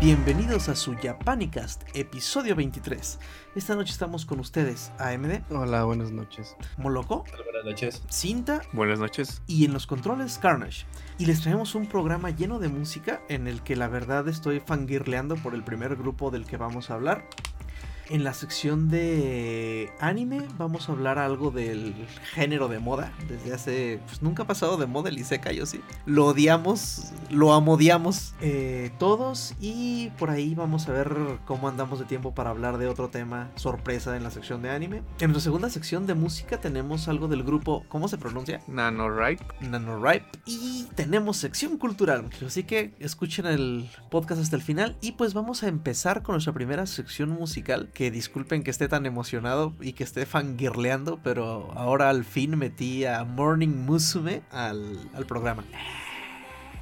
Bienvenidos a su Japanicast, episodio 23. Esta noche estamos con ustedes, AMD, Hola, buenas noches. Moloco, Buenas noches. Cinta Buenas noches. y en los controles Carnage. Y les traemos un programa lleno de música en el que la verdad estoy fangirleando por el primer grupo del que vamos a hablar. En la sección de anime vamos a hablar algo del género de moda. Desde hace... Pues nunca ha pasado de moda el Isekai, yo sí. Lo odiamos, lo amodiamos eh, todos. Y por ahí vamos a ver cómo andamos de tiempo para hablar de otro tema sorpresa en la sección de anime. En nuestra segunda sección de música tenemos algo del grupo... ¿Cómo se pronuncia? NaNoWriMo. NaNoWriMo y tenemos sección cultural. Así que escuchen el podcast hasta el final y pues vamos a empezar con nuestra primera sección musical. Que disculpen que esté tan emocionado y que esté fangirleando, pero ahora al fin metí a Morning Musume al, al programa.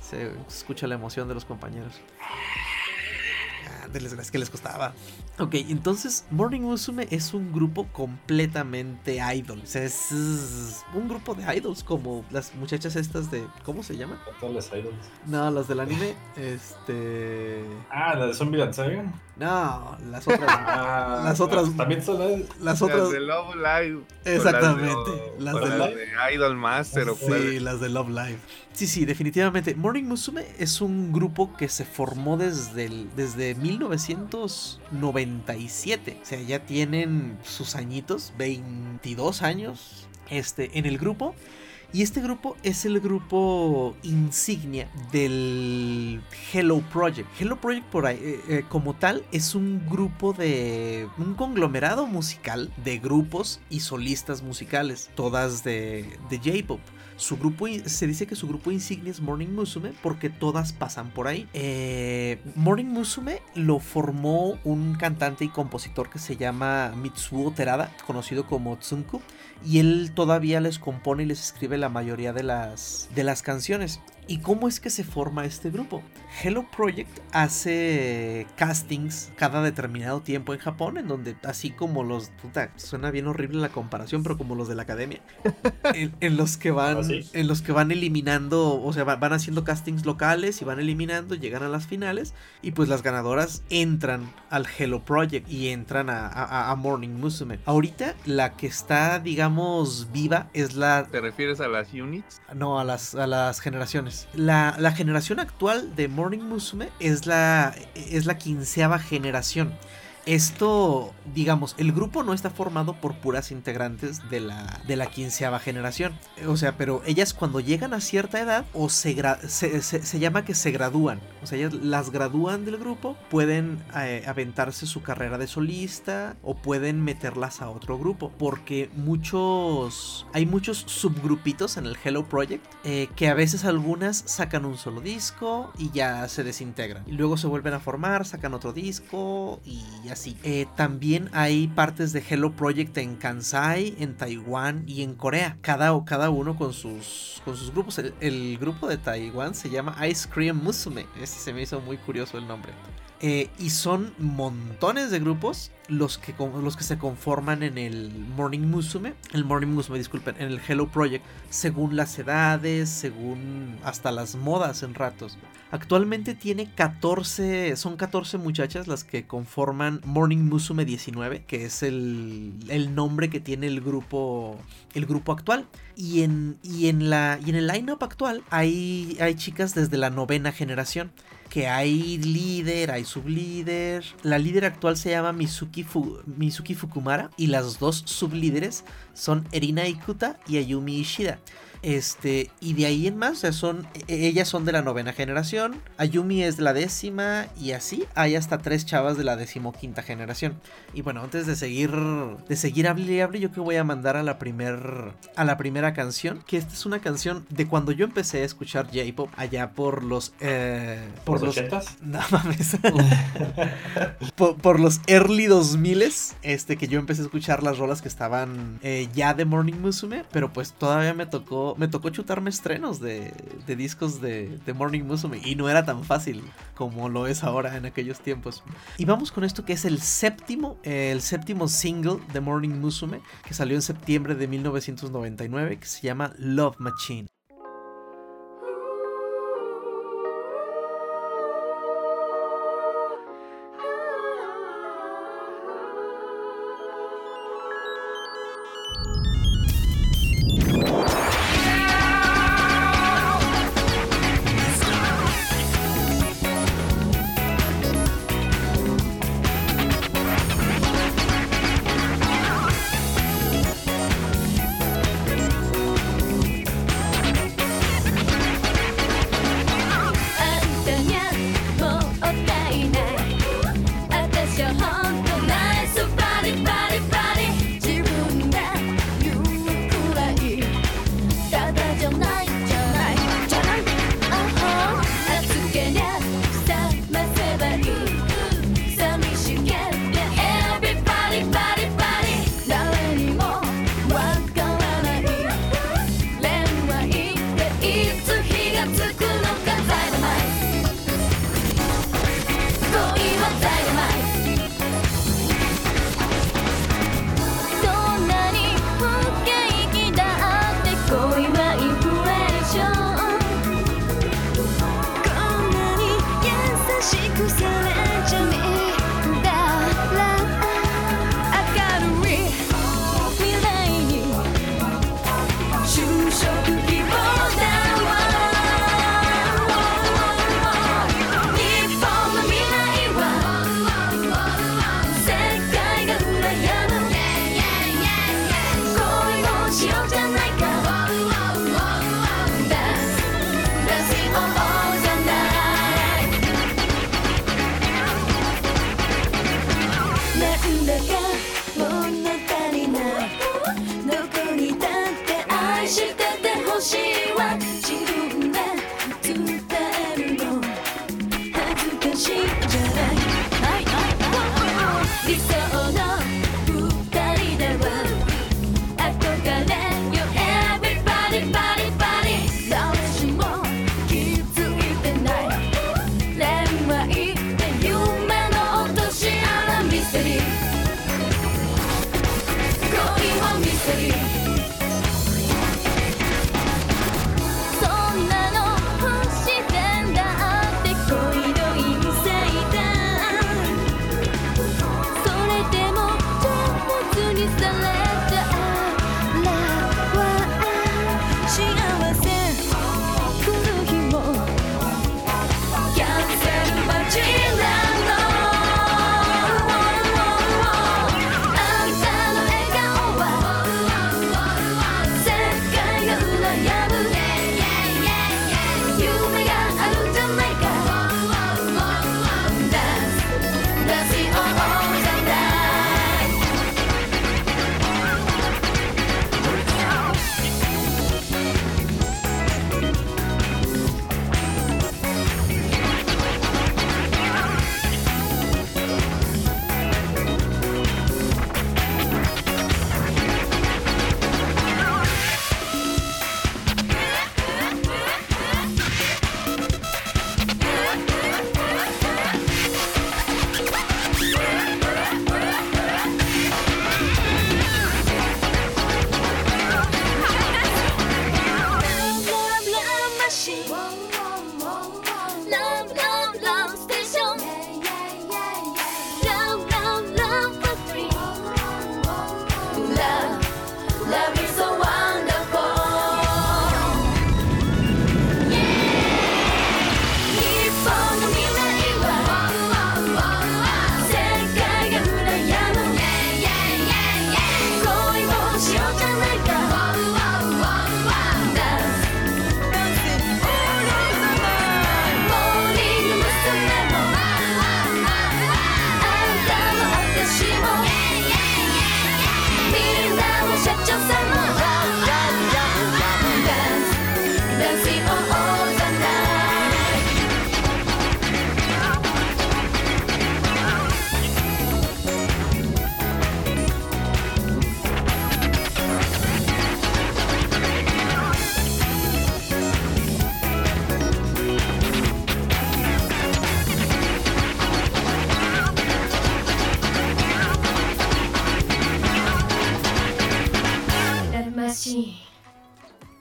Se escucha la emoción de los compañeros. Ah, Es que les costaba. Ok, entonces Morning Musume es un grupo completamente idol. O sea, es, un grupo de idols como las muchachas estas de... ¿Cómo se llama? Con todos los idols. No, las del anime. Este... Ah, la de Zombie Saga. No, las otras... Ah, Las otras- También son las. Las otras... Las de Love Live. Exactamente, las las de de, Love- de Idol Master o Sí, las de Love Live. Sí, sí, definitivamente. Morning Musume es un grupo que se formó desde, el- desde 1997. O sea, ya tienen sus añitos, 22 años este, en el grupo. Y este grupo es el grupo insignia del Hello Project. Hello Project por ahí, eh, eh, como tal es un grupo de un conglomerado musical de grupos y solistas musicales, todas de, de J-pop. Su grupo se dice que su grupo insignia es Morning Musume porque todas pasan por ahí. Eh, Morning Musume lo formó un cantante y compositor que se llama Mitsuo Terada, conocido como Tsunku y él todavía les compone y les escribe la mayoría de las, de las canciones. ¿Y cómo es que se forma este grupo? Hello Project hace castings cada determinado tiempo en Japón, en donde así como los... Puta, suena bien horrible la comparación, pero como los de la academia. en, en los que van... ¿Ah? En los que van eliminando, o sea, va- van haciendo castings locales y van eliminando, llegan a las finales y pues las ganadoras entran al Hello Project y entran a, a- a Morning Musume. Ahorita la que está, digamos, viva es la... ¿Te refieres a las units? No, a las, a las generaciones. La, la generación actual de Morning Musume es la, es la quinceava generación. Esto, digamos, el grupo no está formado por puras integrantes de la, de la quinceava generación. O sea, pero ellas cuando llegan a cierta edad o se, se, se- se llama que se gradúan. O sea, ellas las gradúan del grupo, pueden eh, aventarse su carrera de solista o pueden meterlas a otro grupo. Porque muchos, hay muchos subgrupitos en el Hello Project eh, que a veces algunas sacan un solo disco y ya se desintegran. Y luego se vuelven a formar, sacan otro disco y Eh, también hay partes de Hello Project en Kansai, en Taiwán y en Corea. Cada, cada uno con sus, con sus grupos. El, el grupo de Taiwán se llama Ice Cream Musume. Ese se me hizo muy curioso el nombre. Eh, y son montones de grupos los que, los que se conforman en el Morning Musume. El Morning Musume, disculpen, en el Hello Project. Según las edades, según hasta las modas en ratos. Actualmente tiene 14, son 14 muchachas las que conforman Morning Musume 19, que es el, el nombre que tiene el grupo, el grupo actual. Y en, y en, la, y en el lineup actual hay, hay chicas desde la novena generación que hay líder, hay sublíder. La líder actual se llama Mizuki, Fu- Fukumara y las dos sublíderes son Erina Ikuta y Ayumi Ishida. Este, y de ahí en más, o sea, son, e- ellas son de la novena generación, Ayumi es de la décima y así hay hasta tres chavas de la decimoquinta generación. Y bueno, antes de seguir, de seguir hable y hable, yo que voy a mandar a la primer, a la primera canción, que esta es una canción de cuando yo empecé a escuchar J-pop allá por los, eh, por ¿Por los, los no mames. por, por los early 2000 este que yo empecé a escuchar las rolas que estaban eh, ya de Morning Musume, pero pues todavía me tocó me tocó chutarme estrenos de, discos de, de Morning Musume y no era tan fácil como lo es ahora en aquellos tiempos. Y vamos con esto que es el séptimo, el séptimo single de Morning Musume que salió en septiembre de 1999 que se llama Love Machine.「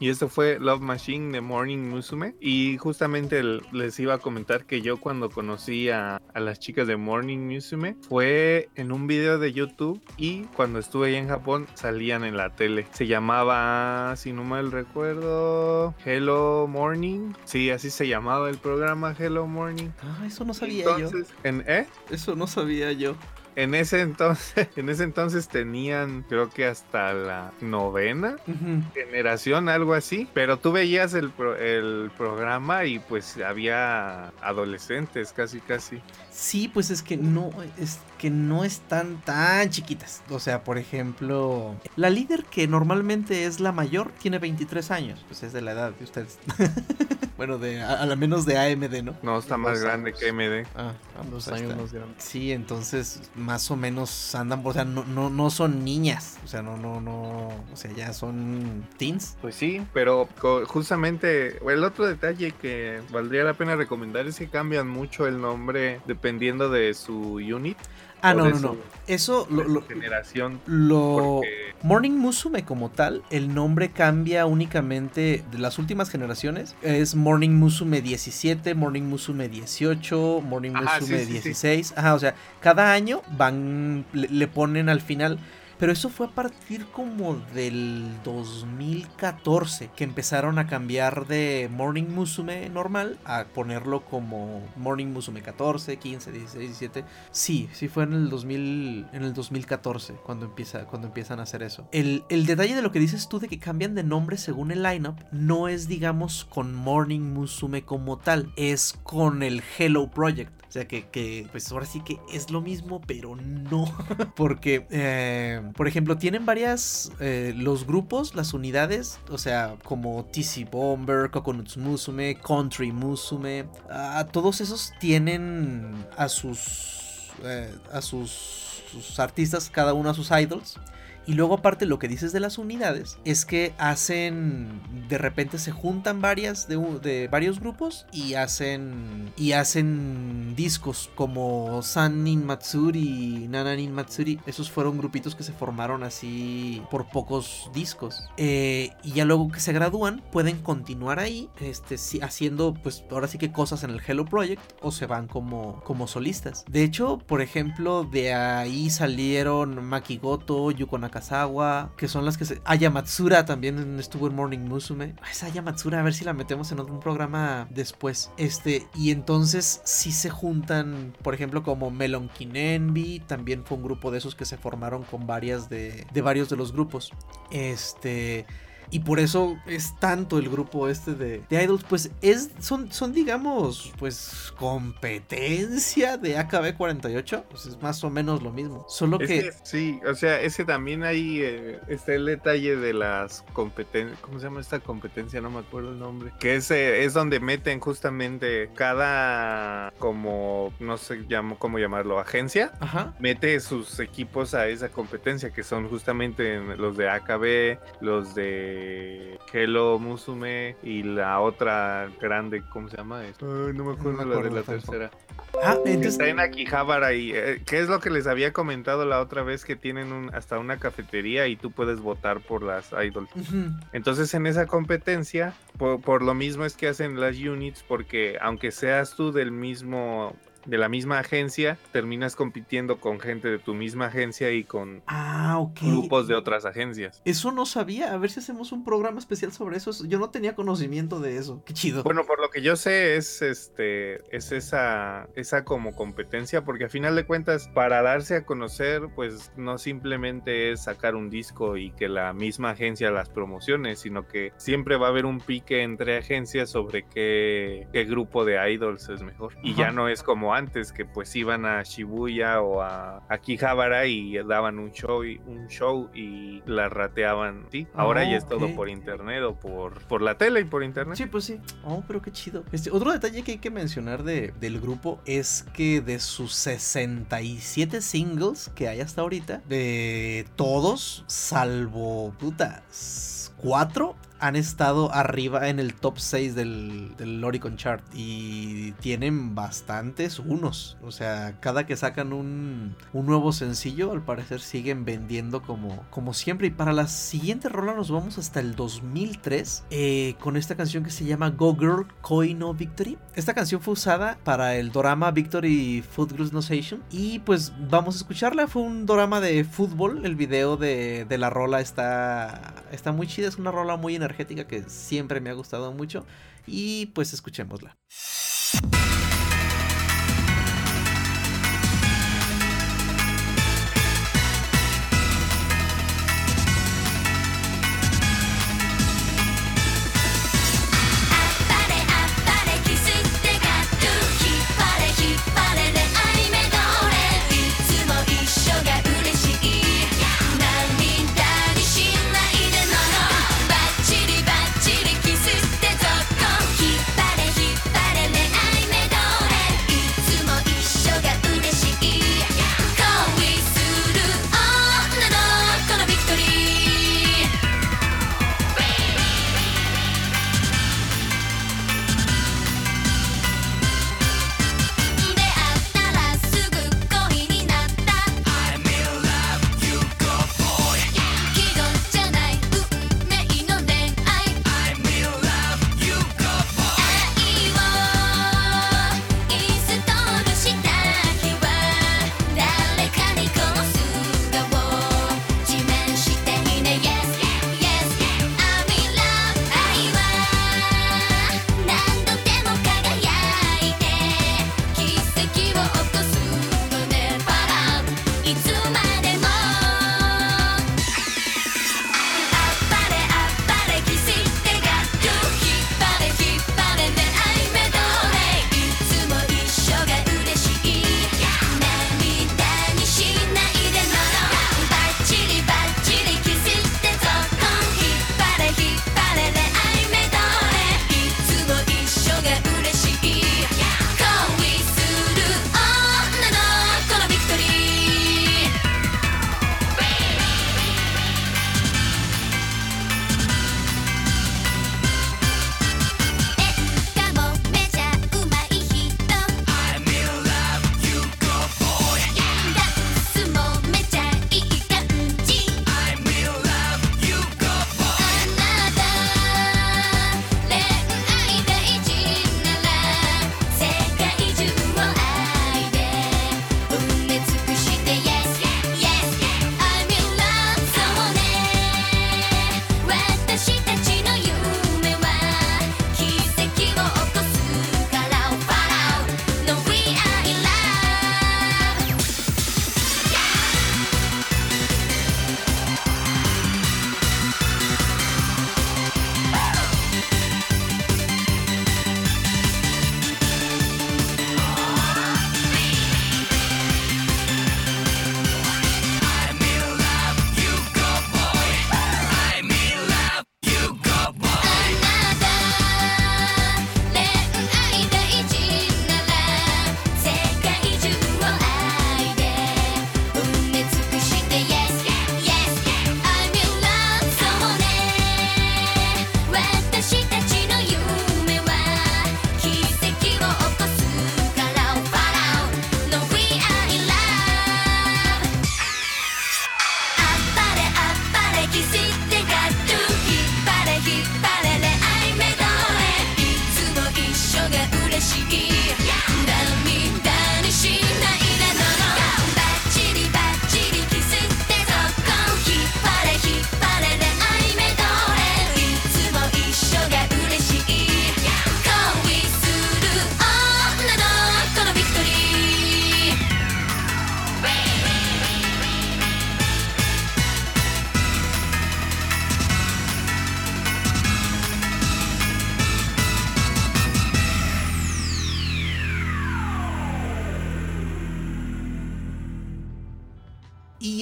Y esto fue Love Machine de Morning Musume. Y justamente les iba a comentar que yo cuando conocí a, a, las chicas de Morning Musume fue en un video de YouTube y cuando estuve allá en Japón salían en la tele. Se llamaba, si no mal recuerdo, Hello Morning. Sí, así se llamaba el programa Hello Morning. Ah, eso no sabía Entonces, yo. En, ¿eh? Eso no sabía yo en ese entonces, en ese entonces tenían, creo que hasta la novena generación, algo así. Pero tú veías el, pro- el programa y pues había adolescentes, casi, casi. Sí, pues es que no, es que no están tan chiquitas. O sea, por ejemplo, la líder que normalmente es la mayor tiene 23 años. Pues es de la edad de ustedes. bueno, de a, a la menos de AMD, ¿no? No, está más grande años. que MD. Ah, Dos pues ahí años está. más grandes. Sí, entonces más o menos andan, o sea, no, no, no son niñas, o sea, no, no, no, o sea, ya son teens. Pues sí, pero justamente el otro detalle que valdría la pena recomendar es que cambian mucho el nombre dependiendo de su unit. Ah, no, no, no, eso lo, generación. lo- Porque Morning Musume como tal, el nombre cambia únicamente de las últimas generaciones. Es Morning Musume 17, Morning Musume 18, Morning Ajá, Musume sí, sí, sí. 16. Ajá, o sea, cada año van, le, le ponen al final. Pero eso fue a partir como del 2014 que empezaron a cambiar de Morning Musume normal a ponerlo como Morning Musume 14, 15, 16, 17. Sí, sí fue en el 2000, en el 2014 cuando cuando empiezan a hacer eso. El, el detalle de lo que dices tú de que cambian de nombre según el lineup no es digamos con Morning Musume como tal, es con el Hello Project. Que, pues ahora sí que es lo mismo, pero no. Porque, eh, por ejemplo, tienen varias, eh, los grupos, las unidades, o sea, como TC Bomber, Coconuts Musume, Country Musume, ah, todos esos tienen a sus, eh, a sus artistas, cada uno a sus idols. Y luego aparte lo que dices de las unidades es que hacen, de repente se juntan varias de, varios grupos y hacen y hacen discos como Sanin Matsuri Nananin Matsuri. Esos fueron grupitos que se formaron así por pocos discos. Eh, y ya luego que se gradúan pueden continuar ahí este, haciendo pues ahora sí que cosas en el Hello Project o se van como, como solistas. De hecho, por ejemplo, de ahí salieron Makigoto, Yuko Nakazawa, que son las que se... Aya Matsura también estuvo en Morning Musume. Ah, Esa Aya Matsura, a ver si la metemos en algún programa después. Este, y entonces sí se juntan, por ejemplo, como Melon Envy, también fue un grupo de esos que se formaron con varias de, de varios de los grupos. Este... Y por eso es tanto el grupo este de, de idols, pues es, son, son digamos, pues competencia de AKB48, pues es más o menos lo mismo. Solo Es que... que sí, o sea, ese también ahí eh, está el detalle de las competencias. ¿Cómo se llama esta competencia? No me acuerdo el nombre. Que es, eh, es donde meten justamente cada, como, no sé llamo, cómo llamarlo, agencia. Ajá. Mete sus equipos a esa competencia, que son justamente los de AKB, los de Hello Musume y la otra grande, ¿cómo se llama? Ay, no me acuerdo, me la de la tampoco. tercera. Ah, entonces... está en Akihabara y eh, que es lo que les había comentado la otra vez que tienen un, hasta una cafetería y tú puedes votar por las idols. Entonces en esa competencia, por, por lo mismo es que hacen las units porque aunque seas tú del mismo de la misma agencia, terminas compitiendo con gente de tu misma agencia y con Ah, grupos de otras agencias. Eso no sabía. A ver si hacemos un programa especial sobre eso. Yo no tenía conocimiento de eso. Qué chido. Bueno, por lo que yo sé es este es esa esa como competencia porque a final de cuentas para darse a conocer pues no simplemente es sacar un disco y que la misma agencia las promocione, sino que siempre va a haber un pique entre agencias sobre qué, qué grupo de idols es mejor. Y Ajá. ya no es como antes que pues iban a Shibuya o a Akihabara y daban un show y un show y la rateaban, ¿sí? Ahora Ah, ya es todo por internet o por por la tele y por internet. Sí, pues sí. Oh, pero qué chido. Este, otro detalle que hay que mencionar de- del grupo es que de sus 67 singles que hay hasta ahorita, de todos, salvo putas, cuatro han estado arriba en el top 6 del, del Oricon Chart y tienen bastantes unos. O sea, cada que sacan un, un nuevo sencillo, al parecer siguen vendiendo como, como siempre. Y para la siguiente rola nos vamos hasta el 2003 eh, con esta canción que se llama Go Girl Koi no Victory. Esta canción fue usada para el dorama Victory Food Girls No Station y pues vamos a escucharla. Fue un dorama de fútbol. El video de, de la rola está, está muy chida. Es una rola muy energética que siempre me ha gustado mucho. Y pues escuchémosla.「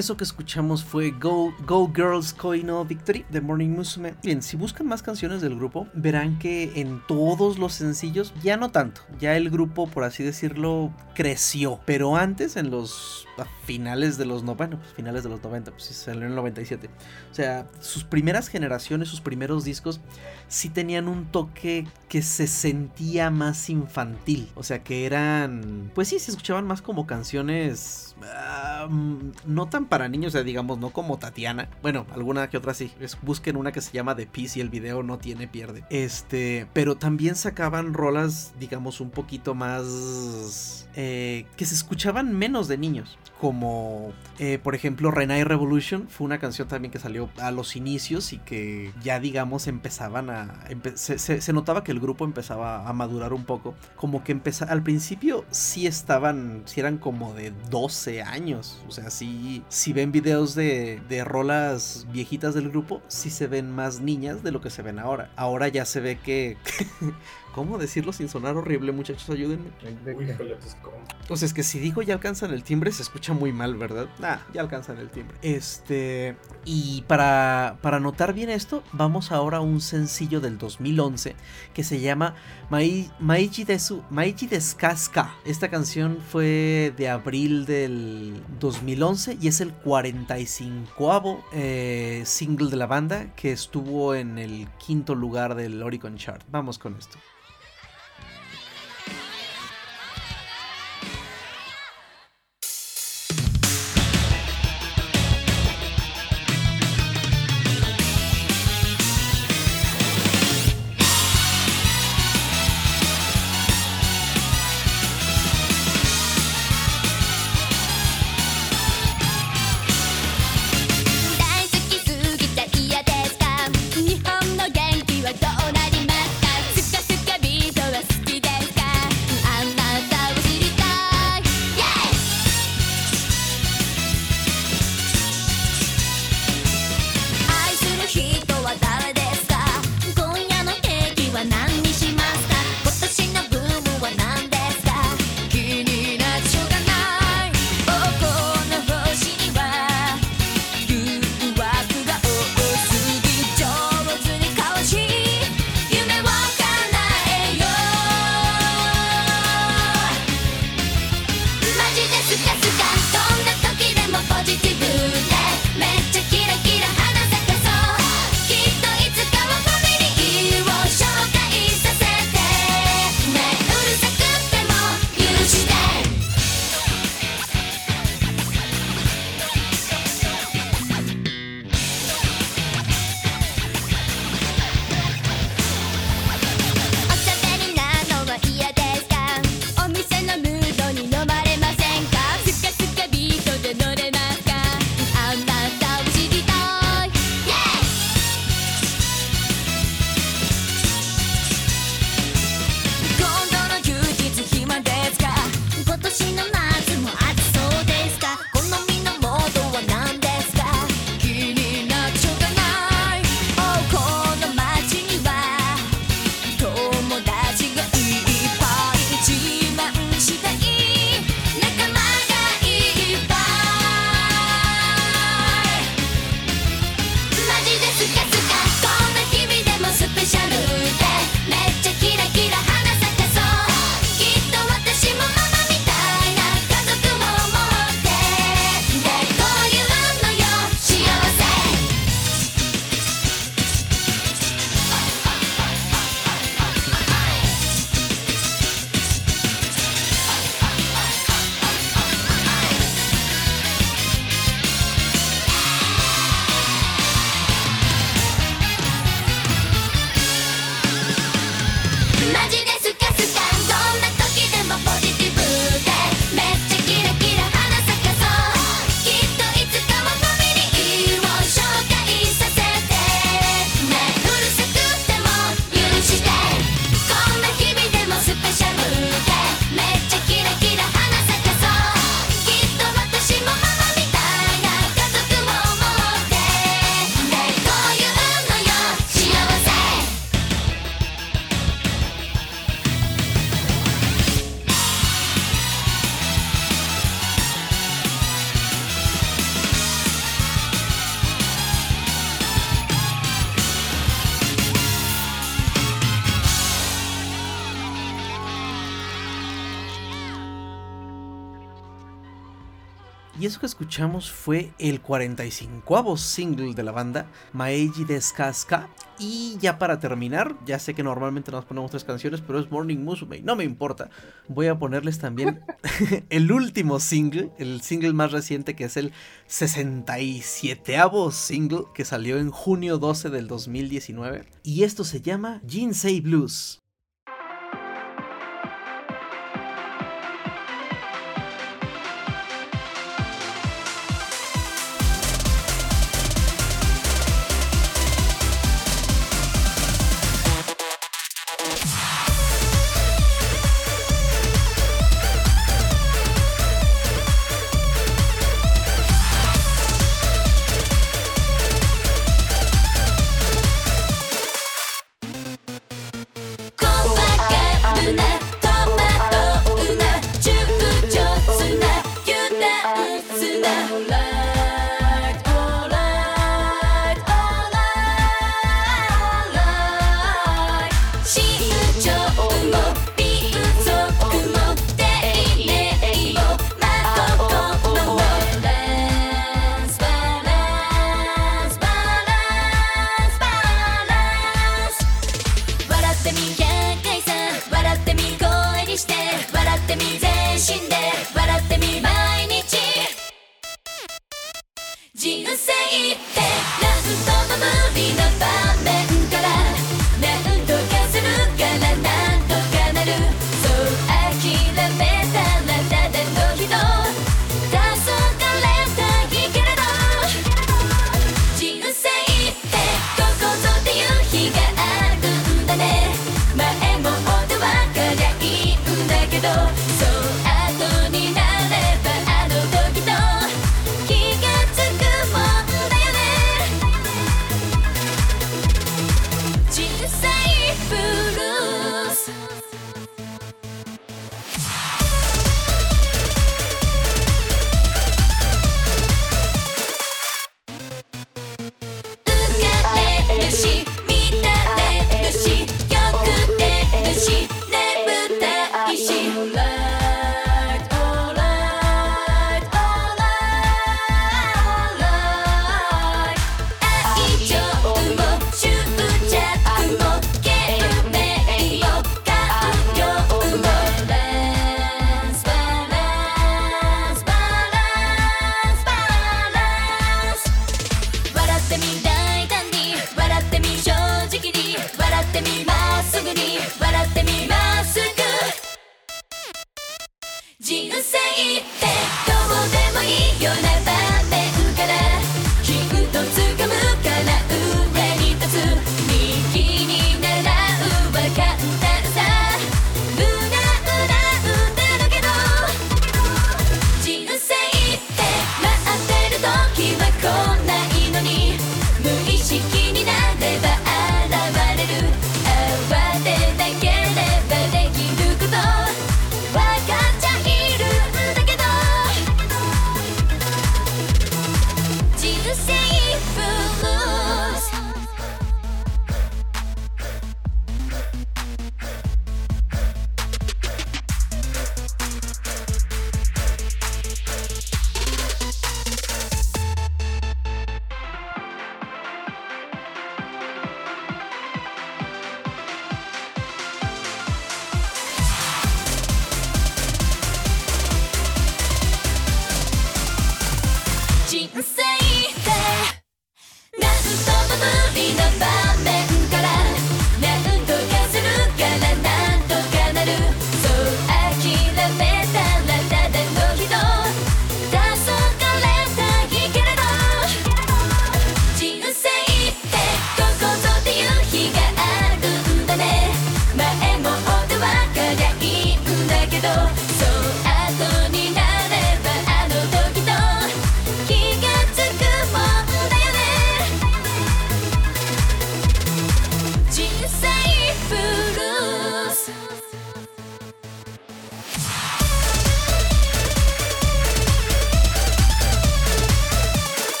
eso que escuchamos fue Go, Go Girls Koi no Victory de Morning Musume. Bien, si buscan más canciones del grupo, verán que en todos los sencillos, ya no tanto, ya el grupo, por así decirlo, creció. Pero antes, en los a finales de los 90, pues finales de los 90, pues salió en el 97. O sea, sus primeras generaciones, sus primeros discos, sí tenían un toque que se sentía más infantil. O sea, que eran, pues sí, se escuchaban más como canciones ah, mm, no tan para niños, o sea, digamos, no como Tatiana. Bueno, alguna que otra sí. Busquen una que se llama The Peace y el video no tiene pierde. Este, pero también sacaban rolas, digamos, un poquito más eh, que se escuchaban menos de niños. Como, eh, por ejemplo, Renai Revolution fue una canción también que salió a los inicios y que ya, digamos, empezaban a. empe- se, notaba que el grupo empezaba a madurar un poco. Como que empeza, al principio sí estaban, sí eran como de 12 años. O sea, sí, si ven videos de, de rolas viejitas del grupo, sí se ven más niñas de lo que se ven ahora. Ahora ya se ve que. ¿Cómo decirlo sin sonar horrible, muchachos? Ayúdenme. Pues. O sea, es que si digo ya alcanzan el timbre, se escucha muy mal, ¿verdad? Nah, ya alcanzan el timbre. Este. Y para, para notar bien esto, vamos ahora a un sencillo del 2011 que se llama Mai, Maiji Desu, Maiji Deskaska. Esta canción fue de abril del 2011 y es el 45 eh, single de la banda que estuvo en el quinto lugar del Oricon Chart. Vamos con esto. Y eso que escuchamos fue el 45 single de la banda, Maeji Descasca. Y ya para terminar, ya sé que normalmente nos ponemos tres canciones, pero es Morning Musume, no me importa. Voy a ponerles también el último single, el single más reciente que es el 67 single que salió en junio 12 del 2019. Y esto se llama Jinsei Blues.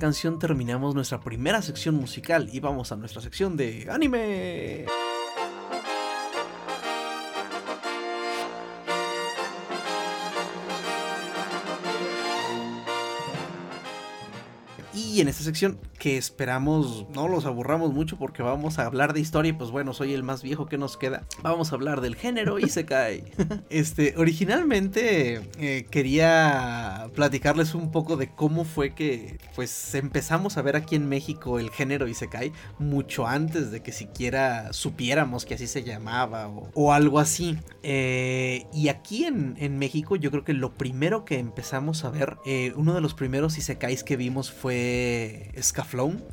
canción terminamos nuestra primera sección musical y vamos a nuestra sección de anime. Y en esta sección que esperamos no los aburramos mucho porque vamos a hablar de historia y pues bueno, soy el más viejo que nos queda. Vamos a hablar del género y este, originalmente eh, quería platicarles un poco de cómo fue que pues empezamos a ver aquí en México el género y mucho antes de que siquiera supiéramos que así se llamaba o, o algo así. Eh, y aquí en, en México yo creo que lo primero que empezamos a ver, eh, uno de los primeros isekais que vimos fue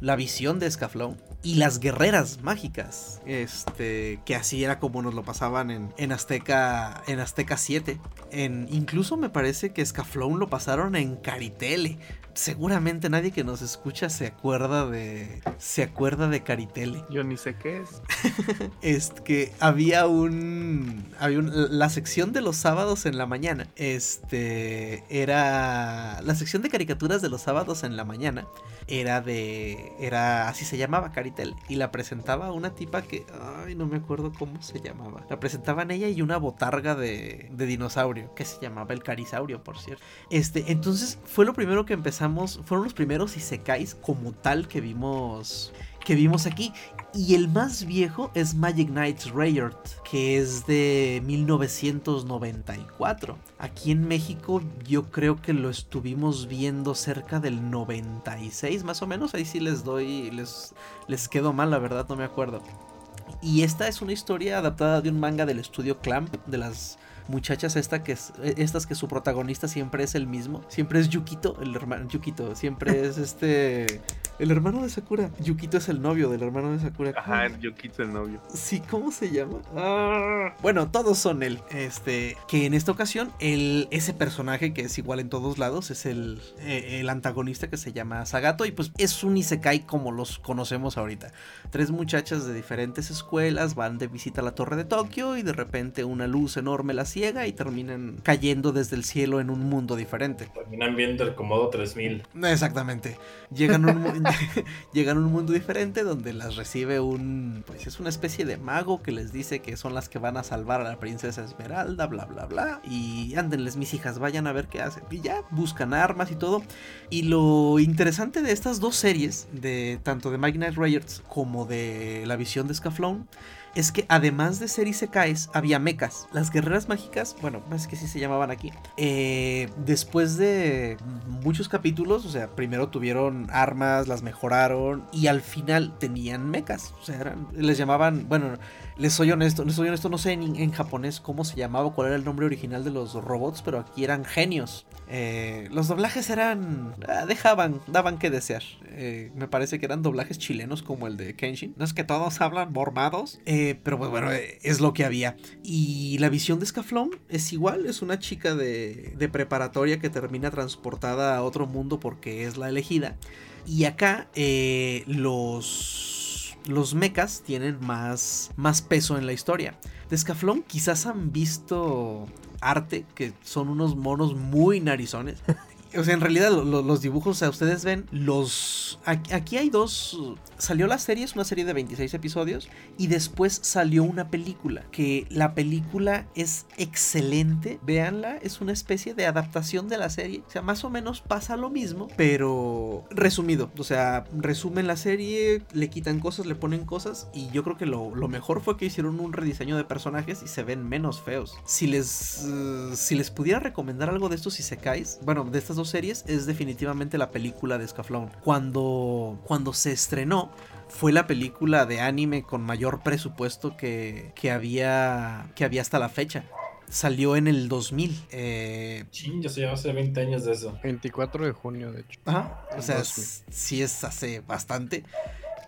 La visión de Scaflón y las guerreras mágicas, este, que así era como nos lo pasaban en, en Azteca, en Azteca 7. En, incluso me parece que Scaflón lo pasaron en Caritele. Seguramente nadie que nos escucha se acuerda de se acuerda de Caritele. Yo ni sé qué es. es que había un había un- la sección de los sábados en la mañana este era la sección de caricaturas de los sábados en la mañana era de era así se llamaba Caritel y la presentaba una tipa que ay no me acuerdo cómo se llamaba. La presentaban ella y una botarga de, de dinosaurio que se llamaba el carisaurio por cierto. Este entonces fue lo primero que empezamos fueron los primeros isekais como tal que vimos que vimos aquí y el más viejo es Magic Knights Rayard, que es de 1994. Aquí en México yo creo que lo estuvimos viendo cerca del 96 más o menos. Ahí sí les doy, les, les quedo mal, la verdad no me acuerdo. Y esta es una historia adaptada de un manga del estudio Clamp, de las muchachas esta que es- eh, estas que su protagonista siempre es el mismo. Siempre es Yukito, el hermano Yukito, siempre es este el hermano de Sakura. Yukito es el novio del hermano de Sakura. Ajá, yo quito el novio. Sí, ¿cómo se llama? Ah, bueno, todos son él. Este, que en esta ocasión, el, ese personaje que es igual en todos lados es el, eh, el antagonista que se llama Sagato. Y pues es un Isekai como los conocemos ahorita. Tres muchachas de diferentes escuelas van de visita a la torre de Tokio y de repente una luz enorme las ciega y terminan cayendo desde el cielo en un mundo diferente. Terminan viendo el Comodo 3000. Exactamente. Llegan a un, llegan a un mundo diferente donde las recibe un. Pues es una especie de mago que les dice que son las que van a salvar a la princesa Esmeralda, bla, bla, bla. Y ándenles, mis hijas, vayan a ver qué hacen. Y ya, buscan armas y todo. Y lo interesante de estas dos series, de tanto de Mike Knight Rayards como de La visión de Scaflón, es que además de ser isekais, había mechas. Las guerreras mágicas, bueno, es que sí se llamaban aquí. eh, después de muchos capítulos, o sea, primero tuvieron armas, las mejoraron y al final tenían mechas. O sea, eran- les llamaban, bueno, les soy honesto, les soy honesto, no sé en, japonés cómo se llamaba, cuál era el nombre original de los robots, pero aquí eran genios. Eh, los doblajes eran. ah, dejaban, daban que desear. Eh, me parece que eran doblajes chilenos como el de Kenshin. No es que todos hablan mormados, eh, pero pues bueno, es lo que había. Y la visión de Scaflón es igual, es una chica de, de preparatoria que termina transportada a otro mundo porque es la elegida. Y acá los, los mechas tienen más, más peso en la historia. De Scaflón quizás han visto arte, que son unos monos muy narizones. O sea, en realidad lo- lo- los dibujos, o sea, ustedes ven los... Aquí, aquí hay dos... Salió la serie, es una serie de 26 episodios, y después salió una película, que la película es excelente, véanla, es una especie de adaptación de la serie, o sea, más o menos pasa lo mismo, pero resumido, o sea, resumen la serie, le quitan cosas, le ponen cosas, y yo creo que lo, lo mejor fue que hicieron un rediseño de personajes y se ven menos feos. Si les, si les pudiera recomendar algo de estos isekais, bueno, de estas dos series, es definitivamente la película de Scaflón. Cuando, cuando se estrenó, fue la película de anime con mayor presupuesto que, que, había, que había hasta la fecha. Salió en el 2000. Eh, Chin, yo sé, hace 20 años de eso. 24 de junio, de hecho. Ajá. O sea, 2000. s- sí es hace bastante.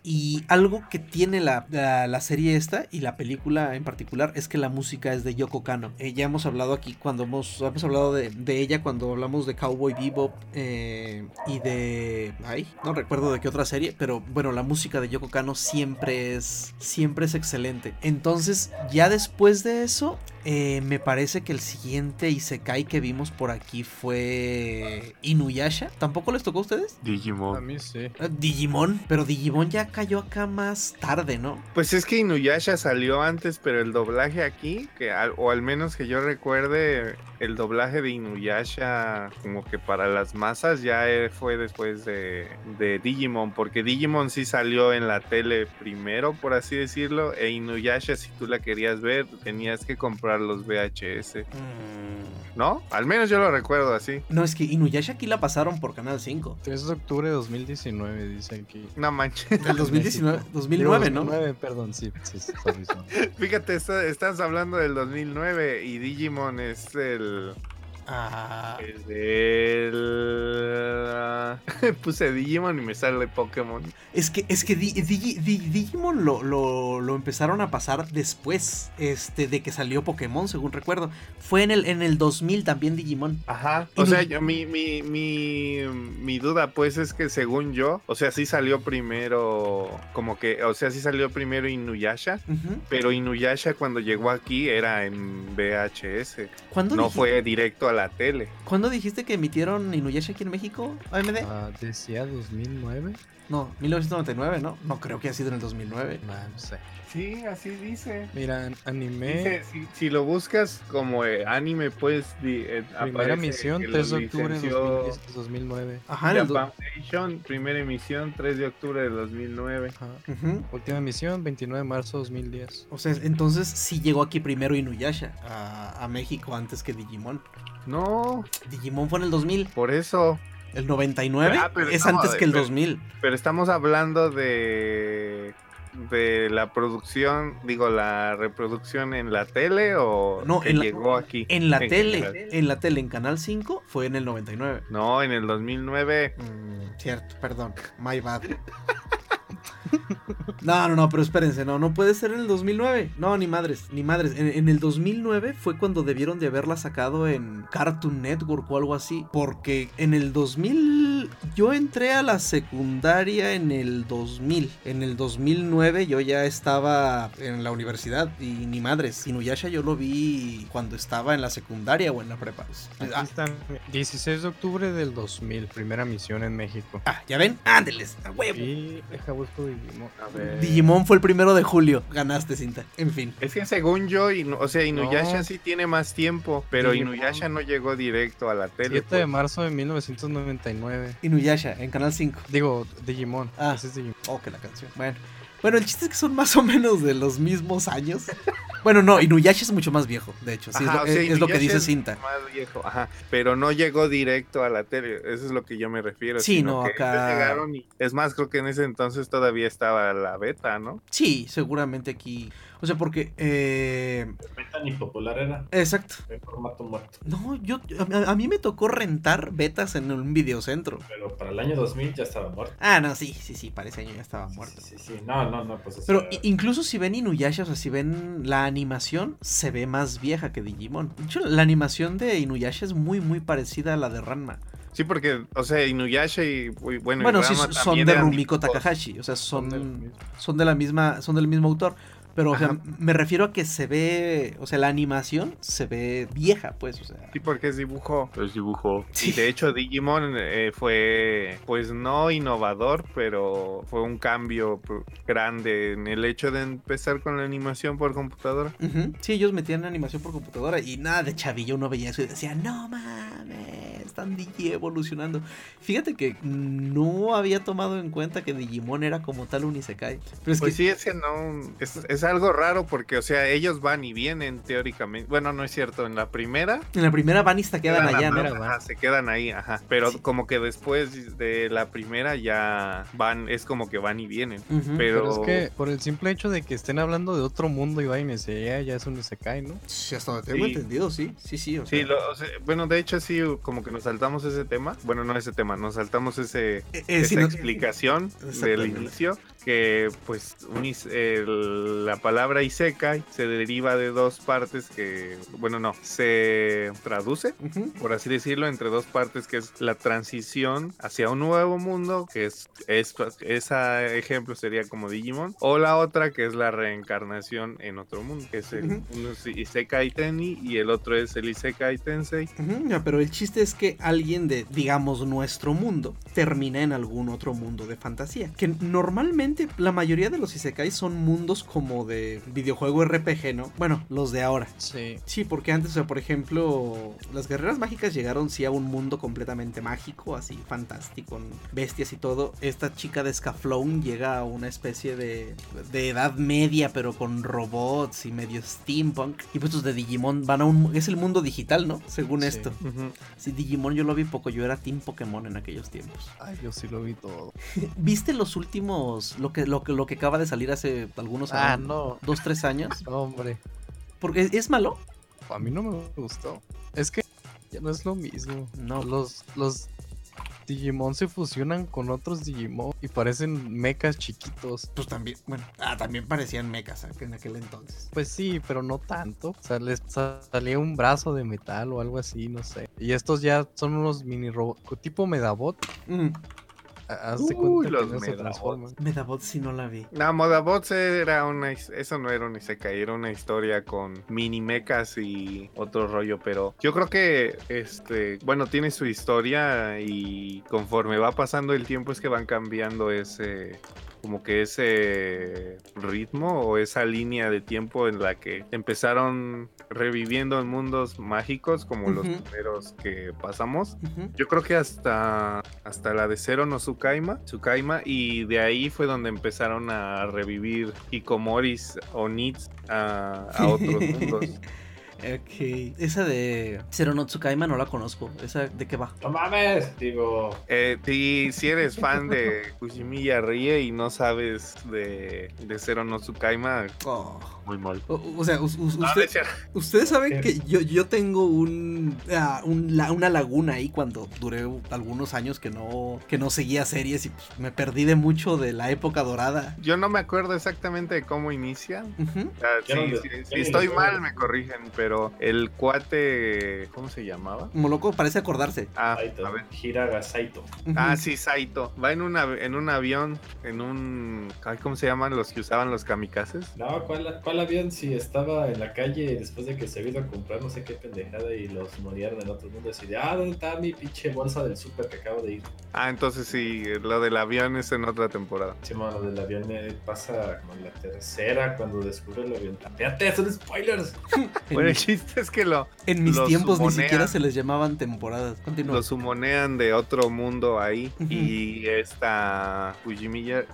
Y algo que tiene la, la- serie esta y la película en particular es que la música es de Yoko Kano. Eh, ya hemos hablado aquí cuando hemos, hemos hablado de, de ella cuando hablamos de Cowboy Bebop eh, y de... Ay, no recuerdo de qué otra serie, pero bueno, la música de Yoko Kano siempre es, siempre es excelente. Entonces, ya después de eso, Eh, me parece que el siguiente Isekai que vimos por aquí fue Inuyasha. ¿Tampoco les tocó a ustedes? A Digimon. mí sí. Eh, Digimon, pero Digimon ya cayó acá más tarde, ¿no? Pues es que Inuyasha salió antes, pero el doblaje aquí, que al- o al menos que yo recuerde, el doblaje de Inuyasha como que para las masas ya eh, fue después de, de Digimon, porque Digimon sí salió en la tele primero, por así decirlo, e Inuyasha si tú la querías ver tenías que comprar los VHS, ¿no? Al menos yo lo recuerdo así. No, es que Inuyasha aquí la pasaron por Canal 5. 3 de octubre de 2019, dice aquí. No manches. Del 2019, México. 2009, Digo, ¿no? 2009, perdón, sí. sí, sí. Fíjate, está- estás hablando del 2009 y Digimon es el... Ah, Es del... Puse Digimon y me sale Pokémon. es que, es que Di- Digi- Di- Digimon lo, lo, lo empezaron a pasar después este, de que salió Pokémon, según recuerdo. Fue en el, en el 2000 también Digimon. Ajá. O sea, yo, mi, mi, mi, mi duda pues es que según yo, o sea, sí salió primero, como que, o sea, sí salió primero Inuyasha, pero Inuyasha cuando llegó aquí era en VHS, ¿Cuándo, no fue directo a la tele. ¿Cuándo dijiste que emitieron Inuyasha aquí en México? ¿AMD? Ah, decía 2009. No, 1999, ¿no? No creo que haya sido en el 2009. Nah, no sé. Sí, así dice. Mira, an- anime. Dice, si, si lo buscas como eh, anime, pues di- eh, Primera emisión, que 3 lo de octubre de licenció 2010 2009. Ajá, Japan Foundation, primera emisión, 3 de octubre de 2009. Ajá. Ujú. Última emisión, 29 de marzo de 2010. O sea, entonces sí llegó aquí primero Inuyasha a, a México antes que Digimon. No, Digimon fue en el 2000. por eso. El 99 Ah, pero es no, antes que el pero- 2000. Pero estamos hablando de de la producción, digo, la reproducción en la tele o No, que en la- llegó aquí. En la En tele, general. en la tele, en Canal 5, fue en el 99. No, en el 2009. Mm, cierto, perdón. My bad. No, no, no, pero espérense, no, no puede ser en el 2009. No, ni madres, ni madres. En, en el 2009 fue cuando debieron de haberla sacado en Cartoon Network o algo así. Porque en el 2000 yo entré a la secundaria en el 2000. En el 2009 yo ya estaba en la universidad y ni madres. Inuyasha yo lo vi cuando estaba en la secundaria o en la prepa. Aquí Ah, está. 16 de octubre del 2000, primera misión en México. ah, ¿ya ven? Ándeles, a huevo. Y deja busco Digimon. A ver. Digimon fue el primero de julio. Ganaste, cinta. En fin. Es que según yo, Inu- o sea, Inuyasha No. sí tiene más tiempo, pero Digimon. Inuyasha no llegó directo a la tele. 7 de pues. marzo de 1999. Inuyasha, en Canal 5. Digo, Digimon. Ah. Ese es Digimon. Oh, que la canción. Bueno. Bueno, el chiste es que son más o menos de los mismos años. Bueno, no, Inuyasha es mucho más viejo, de hecho. Sí, es, lo, o sea, es- es lo que dice Cinta. Más viejo, ajá, pero no llegó directo a la tele, eso es lo que yo me refiero. Sí, sino no, que acá- ellos llegaron y- es más, creo que en ese entonces todavía estaba la beta, ¿no? Sí, seguramente aquí. O sea, porque. Eh, ¿Qué tan impopular era? exacto. En formato muerto. No, yo. A, a mí me tocó rentar betas en un videocentro. Pero para el año 2000 ya estaba muerto. Ah, no, sí, sí, sí, para ese año ya estaba muerto. Sí, sí, sí. No, no, no, pues Pero incluso si ven Inuyasha, o sea, si ven la animación, se ve más vieja que Digimon. De hecho, la animación de Inuyasha es muy, muy parecida a la de Ranma. Sí, porque, o sea, Inuyasha y, uy, bueno, y Bueno, sí, son de Rumiko. Takahashi, o sea, Son son de la misma, son del mismo autor. Pero, o sea, Ajá. me refiero a que se ve, o sea, la animación se ve vieja, pues, o sea. Sí, porque es dibujo. Es dibujo. Sí. Y de hecho Digimon eh, fue, pues no innovador, pero fue un cambio grande en el hecho de empezar con la animación por computadora. Ujú. Sí, ellos metían animación por computadora y nada de chavillo uno veía eso y decía, no mames, están Digi evolucionando. Fíjate que no había tomado en cuenta que Digimon era como tal un Isekai. Pero es Pues que sí, es que no, es, es algo raro porque, o sea, ellos van y vienen teóricamente. Bueno, no es cierto, en la primera en la primera van y se quedan quedan allá, ¿no? ajá, se quedan ahí, ajá. Pero Sí. como que después de la primera ya van, es como que van y vienen. Pero, Pero es que por el simple hecho de que estén hablando de otro mundo y vayan y se ya, ya es un Isekai, ¿no? Sí, hasta donde tengo Sí. entendido, sí, sí, sí. O Sí, lo- o sea, bueno, de hecho sí, como que nos saltamos ese tema. Bueno, no ese tema, nos saltamos ese, eh, eh, esa explicación del inicio. Que pues el- la palabra isekai se deriva de dos partes que, bueno, no, se traduce por así decirlo, entre dos partes, que es la transición hacia un nuevo mundo, que es, es ese ejemplo sería como Digimon, o la otra que es la reencarnación en otro mundo, que es el uno es Isekai Teni y el otro es el Isekai Tensei. Pero el chiste es que alguien de, digamos, nuestro mundo termina en algún otro mundo de fantasía. Que normalmente la mayoría de los isekais son mundos como de videojuego RPG, ¿no? Bueno, los de ahora. Sí. Sí, porque antes, o sea, por ejemplo, las guerreras mágicas llegaron sí a un mundo completamente mágico, así fantástico, con bestias y todo. Esta chica de Scaflón llega a una especie de, de edad media, pero con robots y medio steampunk. Y pues los de Digimon van a un... Es el mundo digital, ¿no? Según Sí. esto. Ujú. Sí, Digimon yo lo vi poco, yo era Team Pokémon en aquellos tiempos. Ay, yo sí lo vi todo. ¿Viste los últimos, lo que, lo que, lo que acaba de salir hace algunos Ah, años? no. Dos, tres años. Hombre. Porque es, es malo. A mí no me gustó. Es que ya no es lo mismo. No. Los, los Digimon se fusionan con otros Digimon y parecen mechas chiquitos. Pues también, bueno, ah, también parecían mechas en aquel entonces. Pues sí, pero no tanto. O sea, les sa- salía un brazo de metal o algo así, no sé. Y estos ya son unos mini robots, tipo Medabot. Mm, Ha- Haz de Uy, cuenta que los se Medabots. transforman. Medabot si no la vi. No, Modabots era una, eso no era un Isekai, era una historia con mini mechas y otro rollo, pero yo creo que, este, bueno, tiene su historia y conforme va pasando el tiempo es que van cambiando ese, como que ese ritmo o esa línea de tiempo en la que empezaron reviviendo en mundos mágicos como los primeros que pasamos. Yo creo que hasta, hasta la de Zero no Tsukaima, Tsukaima, y de ahí fue donde empezaron a revivir Hikomoris o Nits a, a otros mundos. Ok. Esa de Zero no Tsukaima no la conozco. ¿Esa de qué va? No mames, digo, Eh, si, si eres fan de Kushimiya Rie y no sabes de, de Zero no Tsukaima, Oh. muy mal. O, o sea, usted- ustedes saben que yo, yo tengo un, ah, un la- una laguna ahí cuando duré algunos años que no, que no seguía series y pues, me perdí de mucho de la época dorada. Yo no me acuerdo exactamente de cómo inicia. Sí, sí, si estoy mal me corrigen, pero el cuate, ¿cómo se llamaba? Moloco parece acordarse. Ah, Saito, a ver. Hiraga Saito. Ah, sí, Saito. Va en, una, en un avión, en un... ay, ¿Cómo se llaman los que usaban los kamikazes? No, ¿cuál, ¿cuál avión si estaba en la calle después de que se había ido a comprar no sé qué pendejada y los murieron en otro mundo? Así de, ah, ¿dónde está mi pinche bolsa del súper que acabo de ir? Ah, entonces sí, lo del avión es en otra temporada. Sí, mano, lo del avión me pasa como en la tercera cuando descubre el avión. ¡Espérate, son spoilers! Bueno, chiste es que lo, en mis tiempos ni siquiera se les llamaban temporadas. Continúa. lo sumonean de otro mundo ahí. Y esta Fujimiya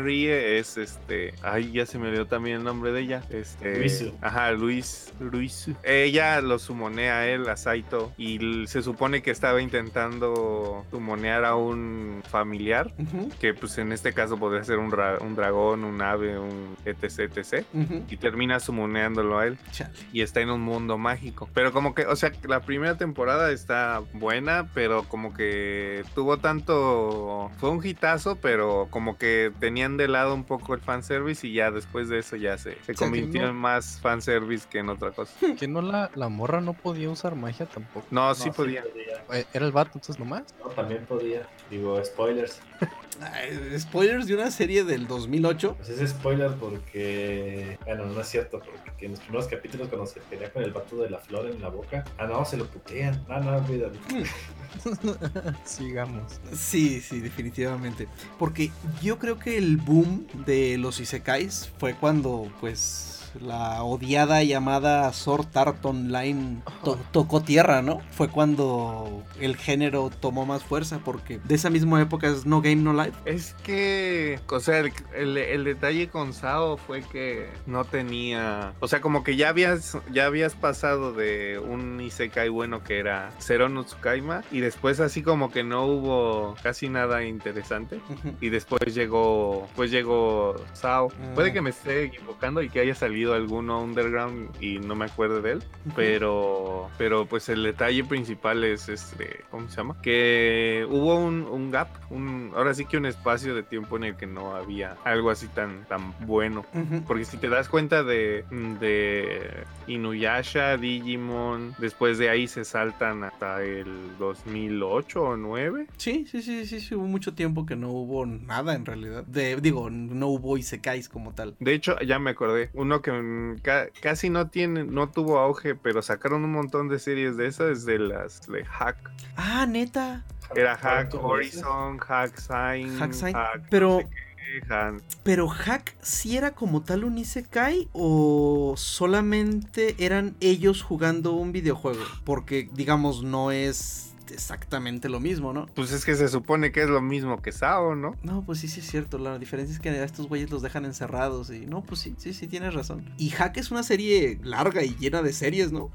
Rie es este... Ay, ya se me olvidó también el nombre de ella. Este... Luisu. Ajá, Luis. Luis. Ella lo sumonea a él, a Saito. Y se supone que estaba intentando sumonear a un familiar. Que pues en este caso podría ser un, ra- un dragón, un ave, un etc, etc. Y termina sumoneándolo a él. Chale. Y está en un mundo mágico. Pero como que, o sea, la primera temporada está buena, pero como que tuvo tanto... Fue un hitazo, pero como que tenían de lado un poco el fanservice y ya después de eso ya se, se convirtió no- en más fanservice que en otra cosa. Que no la, la morra no podía usar magia tampoco. No, No, sí podía. Eh, Era el vato, entonces nomás. No, también podía. Digo, spoilers. Spoilers de una serie del 2008. Pues es spoiler porque. Bueno, no es cierto, porque en los primeros capítulos, cuando se pelea con el vato de la flor en la boca. Ah, no, se lo putean. No, no, olvídalo. Sigamos. Sí, sí, definitivamente. Porque yo creo que el boom de los isekais fue cuando, pues, la odiada llamada Sword Art Online to- tocó tierra, ¿no? Fue cuando el género tomó más fuerza, porque de esa misma época es No Game No Life. Es que, o sea, el, el- el detalle con Sao fue que no tenía, o sea, como que ya habías, ya habías pasado de un Isekai bueno que era Zero no Tsukaima y después así como que no hubo casi nada interesante. Y después llegó, pues llegó Sao. Ah. Puede que me esté equivocando y que haya salido leído alguno underground y no me acuerdo de él, pero pero pues el detalle principal es este, ¿cómo se llama? Que hubo un, un gap, un ahora sí que un espacio de tiempo en el que no había algo así tan tan bueno. Ujú. Porque si te das cuenta de, de Inuyasha, Digimon, después de ahí se saltan hasta el 2008 o 9. Sí, sí, sí, sí, sí, hubo mucho tiempo que no hubo nada en realidad. De, digo, no hubo isekais como tal. De hecho, ya me acordé, uno que ca- casi no tiene, no tuvo auge, pero sacaron un montón de series de esas, de las de Hack. Ah, neta. Era Hack. Horizon, Hack Sign, Hack Sign, Hack no pero- sé qué, Hack- Pero Hack sí era como tal un isekai o solamente eran ellos jugando un videojuego, porque digamos no es exactamente lo mismo, ¿no? Pues es que se supone que es lo mismo que Sao, ¿no? No, pues sí, sí es cierto. La diferencia es que a estos güeyes los dejan encerrados y no, pues sí, sí, sí, tienes razón. Y Hack es una serie larga y llena de series, ¿no?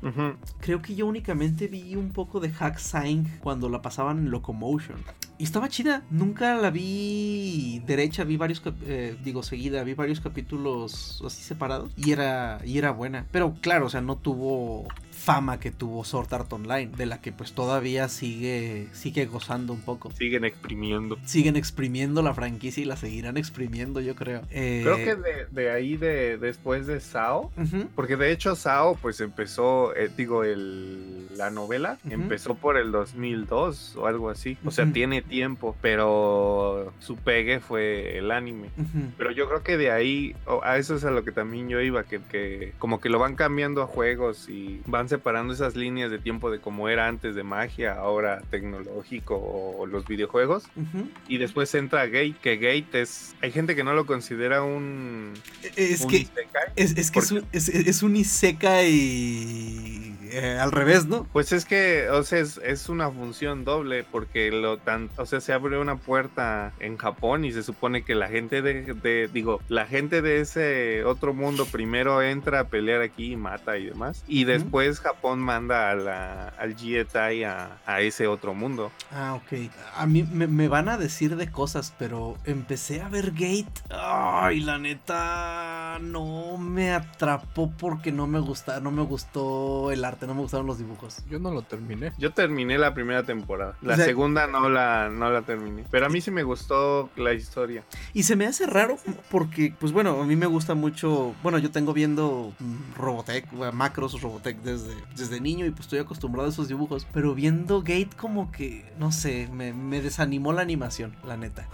Creo que yo únicamente vi un poco de Hack Sign cuando la pasaban en Locomotion. Y estaba chida. Nunca la vi derecha, vi varios, eh, digo seguida, vi varios capítulos así separados. Y era, y era buena. Pero claro, o sea, no tuvo fama que tuvo Sword Art Online, de la que pues todavía sigue, sigue gozando un poco. Siguen exprimiendo. Siguen exprimiendo la franquicia y la seguirán exprimiendo, yo creo. Eh, Creo que de, de ahí, de después de Sao, porque de hecho Sao, pues empezó, eh, digo, el, la novela empezó por el 2002 o algo así. O sea, tiene tiempo, pero su pegue fue el anime. Pero yo creo que de ahí, a eso es a lo que también yo iba, que, que como que lo van cambiando a juegos y van separando esas líneas de tiempo de como era antes de magia, ahora tecnológico o, los videojuegos. Y después entra Gate, que Gate es... Hay gente que no lo considera un... Es un que isekai. Es, es que es un, es, es un Iseca y eh, al revés, ¿no? Pues es que, o sea, es, es una función doble porque lo tan, o sea, se abre una puerta en Japón y se supone que la gente de, de- digo, la gente de ese otro mundo primero entra a pelear aquí y mata y demás y después Japón manda a la, al Jietai a, a ese otro mundo. Ah, ok. A mí me, me van a decir de cosas, pero empecé a ver Gate. Ay, la neta no me atrapó porque no me gusta, no me gustó el arte, no me gustaron los dibujos. Yo no lo terminé. Yo terminé la primera temporada, la O sea- segunda no la, no la terminé, pero a mí sí me gustó la historia. Y se me hace raro porque, pues bueno, a mí me gusta mucho. Bueno, yo tengo viendo Robotech, Macros Robotech desde, desde niño y pues estoy acostumbrado a esos dibujos. Pero viendo Gate, como que, no sé, me, me desanimó la animación, la neta.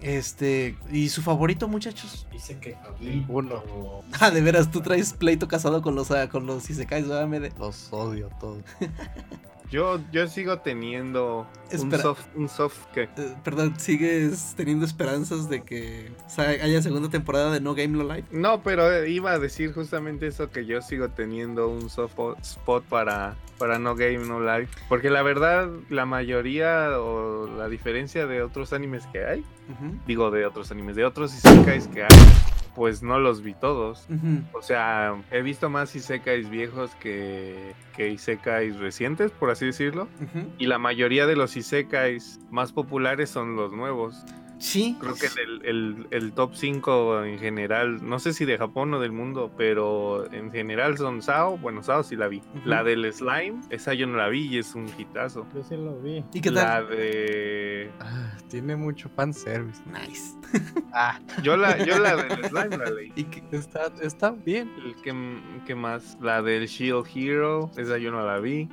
Este, ¿y su favorito, muchachos? Dice que Javi, Uno. pero- Ah, de veras, tú traes pleito casado con los, ah, con los Isekais, ¿verdad, Mede? Los odio todos. Yo, yo sigo teniendo un soft, un soft que Eh, perdón, ¿sigues teniendo esperanzas de que haya segunda temporada de No Game No Life? No, pero eh, iba a decir justamente eso que yo sigo teniendo un soft spot para, para No Game No Life. Porque la verdad, la mayoría o la diferencia de otros animes que hay, digo de otros animes, de otros isekais que hay, pues no los vi todos. O sea, he visto más isekais viejos que, que isekais recientes, por así decirlo. Y la mayoría de los isekais más populares son los nuevos. Sí. Creo que el, el- el top 5 en general, no sé si de Japón o del mundo, pero en general son Sao. Bueno, Sao sí la vi. La del Slime, esa yo no la vi y es un hitazo. Yo sí lo vi. ¿Y qué La tal? de. Ah, tiene mucho fanservice. Nice. Ah, Yo la, yo la del Slime la leí. ¿Y qué- está, está bien. El que, que más? La del Shield Hero, esa yo no la vi.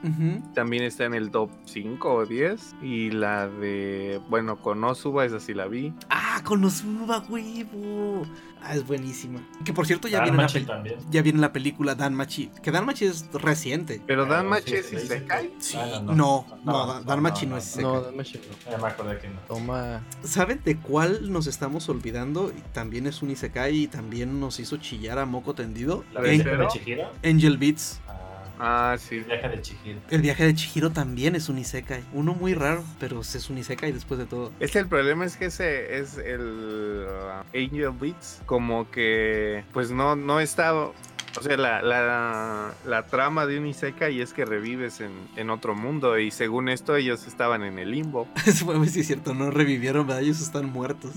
También está en el top 5 o 10. Y la de. Bueno, Konosuba, esa sí la vi. Ah, Konosuba, huevo. Ah, es buenísima. Que por cierto ya viene, la Danmachi pel- también. ya viene la película Danmachi. Que Danmachi es reciente. Pero Pero Danmachi sí, es Isekai. que- Sí, Ah, no, no, Dan- Danmachi no es Isekai. No, dame chido. Ya me acordé que no. Toma. ¿Saben de cuál nos estamos olvidando? Y también es un Isekai y también nos hizo chillar a moco tendido. ¿La ¿De? Angel Beats. Ah, Ah, sí. el viaje de Chihiro. El viaje de Chihiro también es un Isekai. Uno muy raro, pero es un Isekai después de todo. Es que el problema es que ese es el uh, Angel Beats, como que pues no, no está, o sea, la, la, la trama de un Isekai es que revives en, en otro mundo y según esto ellos estaban en el limbo. Eso sí es cierto, no revivieron, ¿verdad? Ellos están muertos.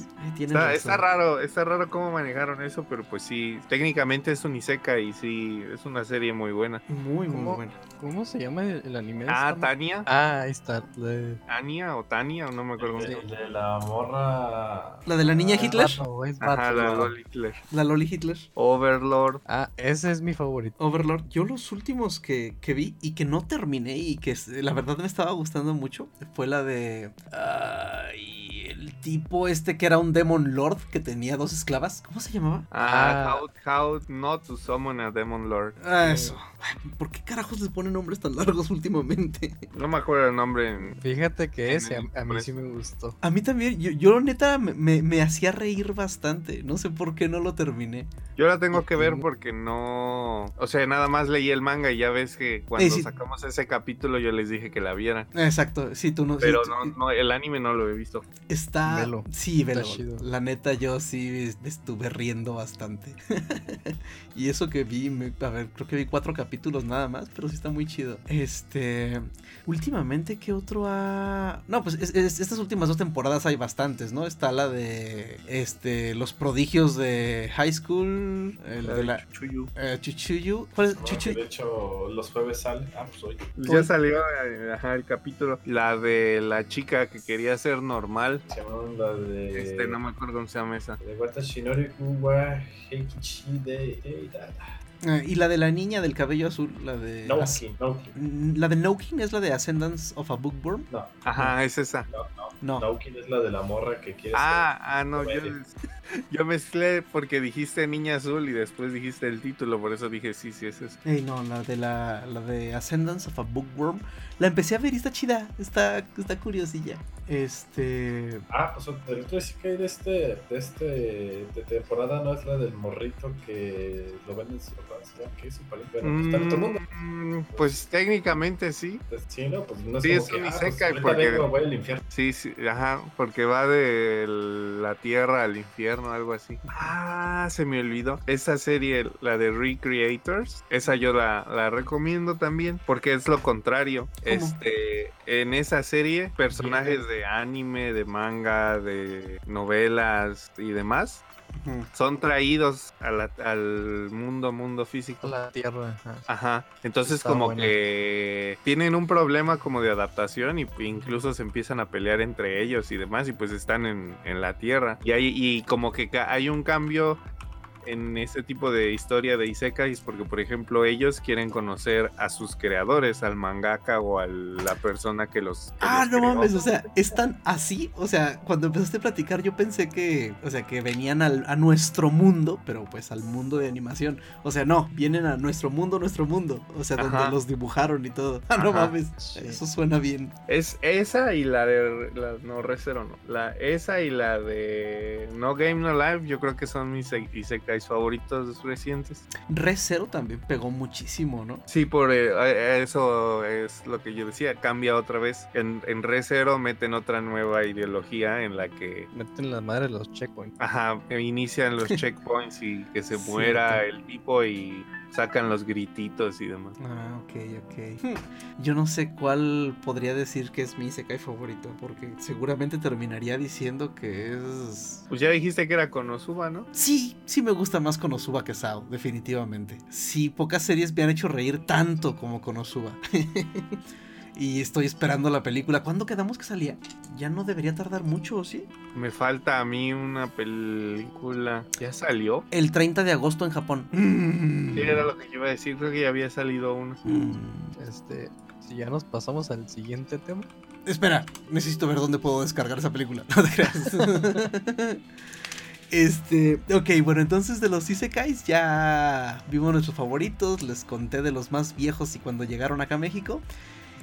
Ay, Está, raro, está raro cómo manejaron eso, pero pues sí, técnicamente es un Isekai y sí, es una serie muy buena. Muy, muy bueno. ¿Cómo se llama el, el anime? Ah? Tania, Ah, ahí está. la- Ania o Tania, no me acuerdo. cómo se De, la morra. ¿La de la niña Ah, Hitler? Ajá, vato. la Loli Hitler. La Loli Hitler. Overlord. Ah, ese es mi favorito. Overlord, yo los últimos que, que vi y que no terminé y que la verdad me estaba gustando mucho fue la de... el tipo este que era un Demon Lord que tenía dos esclavas. ¿Cómo se llamaba? Ah, Ah. how, how not to summon a Demon Lord. Ah, eso. ¿Por qué carajos les ponen nombres tan largos últimamente? No me acuerdo el nombre. en- Fíjate que En ese a, el a mí sí me gustó. A mí también, yo, yo neta me, me- me hacía reír bastante. No sé por qué no lo terminé. Yo la tengo que ver porque no. O sea, nada más leí el manga y ya ves que cuando Eh, sí. sacamos ese capítulo yo les dije que la vieran. Exacto, sí, tú no... sí, Pero tú- no, no, el anime no lo he visto. Está. Velo. Sí, Está velo. chido. La neta, yo sí estuve riendo bastante. y eso que vi, me- a ver, creo que vi cuatro capítulos nada más, pero sí está muy chido. Este. Últimamente, ¿qué otro ha.? No, pues es- es- estas últimas dos temporadas hay bastantes, ¿no? Está la de. Este. Los prodigios de High School. El La de de la. Chuchuyu. eh, Chuchuyu. ¿Cuál es? No, Chuchu- De hecho, los jueves sale. Ah, pues hoy. Ya salió eh, ajá, el capítulo. La de la chica que quería ser normal. Se llaman la de. Este, no me acuerdo cómo se llama esa. De Watashi Noriku wa Heikichi de. eh, y la de la niña del cabello azul. La de. Nouki, Nouki. Mm, La de Nokin es la de Ascendance of a Bookworm. No, Ajá, es esa. no, no. No. Nouki es la de la morra que quiere Ah, ah, no, yo, yo mezclé porque dijiste Niña Azul y después dijiste el título, por eso dije sí, sí, es eso. Ey, no, la de la, la de Ascendance of a Bookworm. La empecé a ver y está chida. Está, está curiosilla. Este. Ah, pues el otro sí que de este, de este de temporada no es la del morrito que lo venden en su ¿sí? que es su pariente. Bueno, pues está en otro mundo. Mm, Pues técnicamente sí. Pues, Sí, no, pues no es Sí, como es que, ah, pues, isekai ahorita porque- vengo, voy al infierno. Sí, sí, ajá, porque va de la tierra al infierno, algo así. Ah, se me olvidó. Esa serie, la de Recreators, esa yo la, la recomiendo también, porque es lo contrario. Este, en esa serie, personajes de anime, de manga, de novelas y demás, son traídos a la- al mundo, mundo físico. La tierra. ajá. Ajá, entonces Está como que tienen un problema como de adaptación y incluso se empiezan a pelear entre ellos y demás y pues están en, en la tierra y hay y como que hay un cambio en este tipo de historia de isekais porque por ejemplo ellos quieren conocer a sus creadores, al mangaka o a la persona que los que Ah, los no creó. mames, o sea, es tan así. O sea, cuando empezaste a platicar, yo pensé que, o sea, que venían al- a nuestro mundo, pero pues al mundo de animación. O sea, no, vienen a nuestro mundo, nuestro mundo. O sea, donde Ajá. los dibujaron y todo. Ah, no Ajá. mames, eso suena bien. Es esa y la de la, no Recero no. La esa y la de No Game No Life, yo creo que son mis isekais favoritos recientes. Re Zero también pegó muchísimo, ¿no? Sí, por eh, eso es lo que yo decía, cambia otra vez. En, en Re Zero meten otra nueva ideología en la que Meten la madre los checkpoints. ajá, inician los checkpoints y que se muera el tipo y sacan los grititos y demás. Ah, ok, ok. Yo no sé cuál podría decir que es mi Isekai favorito, porque seguramente terminaría diciendo que es... Pues ya dijiste que era Konosuba, ¿no? Sí, sí me gusta más Konosuba que Sao, definitivamente. Sí, pocas series me han hecho reír tanto como Konosuba. y estoy esperando la película. ¿Cuándo quedamos que salía? Ya no debería tardar mucho, ¿o ¿sí? Me falta a mí una película. ¿Ya salió? El 30 de agosto en Japón. Mm. Sí, era lo que yo iba a decir, creo que ya había salido una. Mm. Este, si ya nos pasamos al siguiente tema. Espera, necesito ver dónde puedo descargar esa película. No te creas. Este, ok, bueno, entonces de los Isekais ya vimos nuestros favoritos, les conté de los más viejos y cuando llegaron acá a México.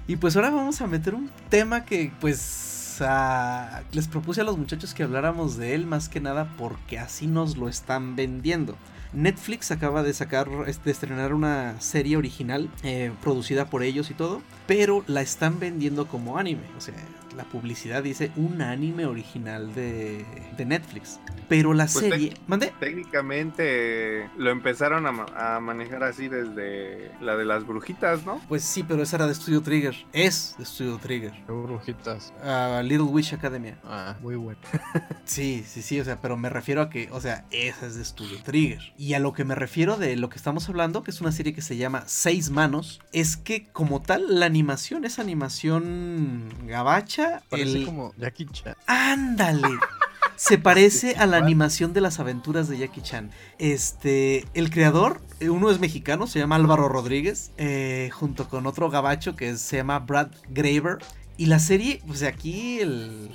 Y pues ahora vamos a meter un tema que pues ah, les propuse a los muchachos que habláramos de él más que nada porque así nos lo están vendiendo. Netflix acaba de sacar, es- de estrenar una serie original eh, producida por ellos y todo, pero la están vendiendo como anime. O sea, la publicidad dice un anime original de, de Netflix. Pero la Pues serie. ¿Mande? Técnicamente lo empezaron a, ma- a manejar así desde la de las brujitas, ¿no? Pues sí, pero esa era de Studio Trigger. Es de Studio Trigger. Qué brujitas. Ah, Little Witch Academia. Ah, muy bueno. Sí, sí, sí, o sea, pero me refiero a que, o sea, esa es de Studio Trigger. Y a lo que me refiero de lo que estamos hablando, que es una serie que se llama Seis Manos, es que como tal la animación es animación gabacha. Parece el- como Jackie Chan. Ándale. Se parece a la animación de las aventuras de Jackie Chan. Este, el creador, eh, uno es mexicano, se llama Álvaro Rodríguez, eh, junto con otro gabacho que se llama Brad Graver. Y la serie, pues aquí el,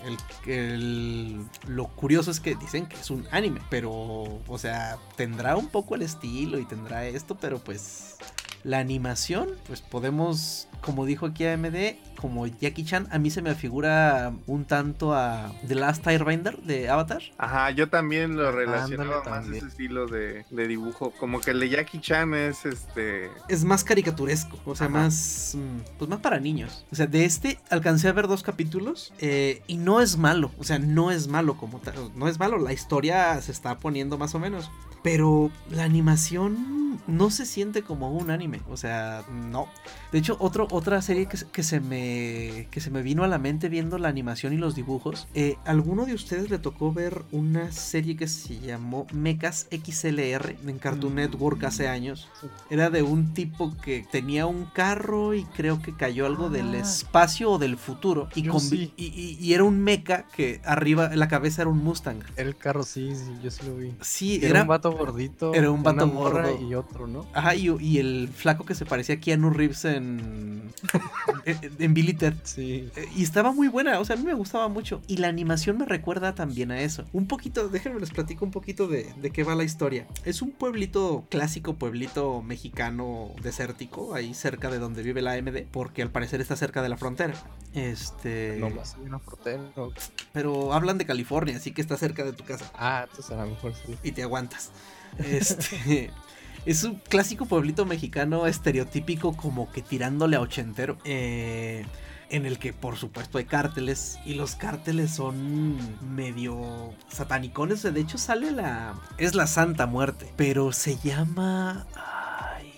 el- el- lo curioso es que dicen que es un anime, pero, o sea, tendrá un poco el estilo y tendrá esto, pero pues la animación, pues podemos, como dijo aquí AMD, como Jackie Chan, a mí se me figura un tanto a The Last Airbender de Avatar. Ajá, yo también lo relacionaba Ándale, más también. ese estilo de, de dibujo. Como que el de Jackie Chan es este. Es más caricaturesco, o sea, Ajá. más, mm, pues más para niños. O sea, de este alcancé a ver dos capítulos eh, y no es malo, o sea, no es malo como tal, no es malo, la historia se está poniendo más o menos. Pero la animación no se siente como un anime, o sea, no. De hecho, otro, otra serie que, se- que se me, que se me vino a la mente viendo la animación y los dibujos, eh, ¿alguno de ustedes le tocó ver una serie que se llamó Mechas XLR en Cartoon Mm. Network hace años? Era de un tipo que tenía un carro y creo que cayó algo del Ah. espacio o del futuro. Y, sí. y, y- y era un mecha que arriba, la cabeza era un Mustang. El carro sí, sí, yo sí lo vi. Sí, Era, era, un vato gordito. era un vato morra gordo. Y otro, ¿no? Ajá, y, y el flaco que se parecía a Keanu Reeves en, en, en Billy Ted. Sí. Eh, Y estaba muy buena, o sea, a mí me gustaba mucho. Y la animación me recuerda también a eso. Un poquito, déjenme les platico un poquito de, de qué va la historia. Es un pueblito clásico, pueblito mexicano desértico, ahí cerca de donde vive la AMD, porque al parecer está cerca de la frontera. Este. No más hay una frontera. ¿no? Pero hablan de California, así que está cerca de tu casa Ah, entonces a lo mejor sí. y te aguantas. Este. Es un clásico pueblito mexicano estereotípico como que tirándole a ochentero. eh, en el que por supuesto hay cárteles y los cárteles son medio satanicones. De hecho sale la... Es la Santa Muerte. Pero se llama... Ay,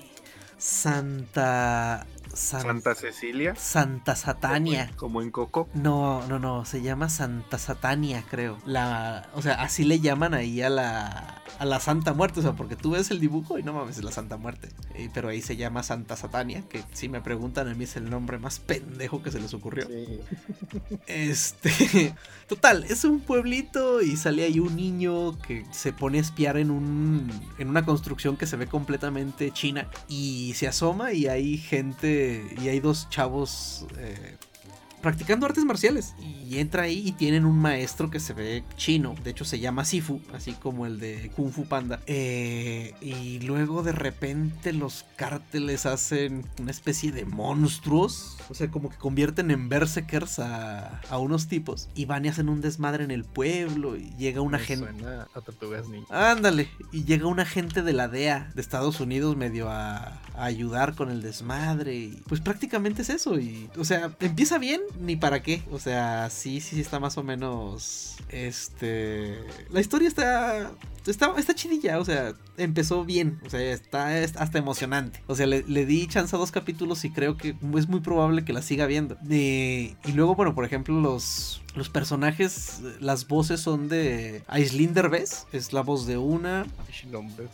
Santa... San- Santa Cecilia, Santa Satania. como en Coco. No, no, no, se llama Santa Satania, creo. La, o sea, así le llaman ahí a la a la Santa Muerte, o sea, porque tú ves el dibujo y no mames, es la Santa Muerte. Eh, pero ahí se llama Santa Satania, que si me preguntan a mí es el nombre más pendejo que se les ocurrió. Sí. Este, total, es un pueblito y sale ahí un niño que se pone a espiar en un en una construcción que se ve completamente china y se asoma y hay gente y hay dos chavos eh, practicando artes marciales. Y entra ahí y tienen un maestro que se ve chino, de hecho se llama Sifu, así como el de Kung Fu Panda. Eh, y luego de repente los cárteles hacen una especie de monstruos, o sea, como que convierten en berserkers a, a unos tipos y van y hacen un desmadre en el pueblo y llega una gente... Suena a tortugas ninja. Ándale, y llega un agente de la DEA de Estados Unidos medio a, a ayudar con el desmadre y pues prácticamente es eso y o sea, empieza bien ni para qué, o sea, sí sí sí está más o menos este la historia está está está chidilla, o sea, empezó bien, o sea, está es hasta emocionante. O sea, le, le di chance a dos capítulos y creo que es muy probable que la siga viendo. Eh, y luego, bueno, por ejemplo, los los personajes, las voces son de Aislinn Derbez, es la voz de una.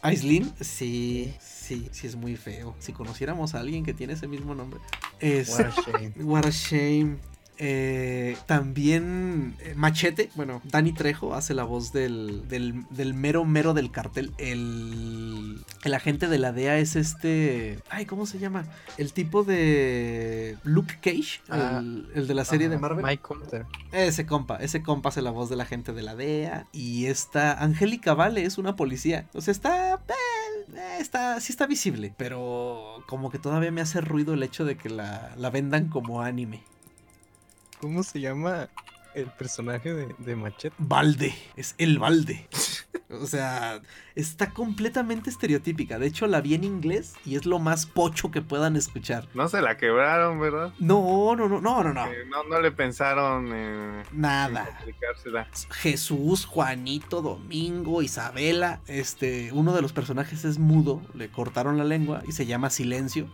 Aislinn, sí, sí, sí es muy feo. Si conociéramos a alguien que tiene ese mismo nombre. Es What a shame. What a shame. Eh, también eh, Machete, bueno, Dani Trejo hace la voz del, del, del mero mero del cartel. El, el agente de la DEA es este. Ay, ¿cómo se llama? El tipo de Luke Cage, Ah, el, el de la serie de Ajá, Marvel. Mike Hunter. Ese compa, ese compa hace la voz de la gente de la DEA. Y esta Angélica Vale es una policía. O sea, está. eh, eh, está. Sí está visible. Pero como que todavía me hace ruido el hecho de que la, la vendan como anime. ¿Cómo se llama el personaje de, de Machete? Balde. Es el balde. O sea, está completamente estereotípica. De hecho, la vi en inglés y es lo más pocho que puedan escuchar. No se la quebraron, ¿verdad? No, no, no, no, no, no. Eh, no, no le pensaron en Nada. complicársela. Jesús, Juanito, Domingo, Isabela. Este, uno de los personajes es mudo, le cortaron la lengua y se llama Silencio.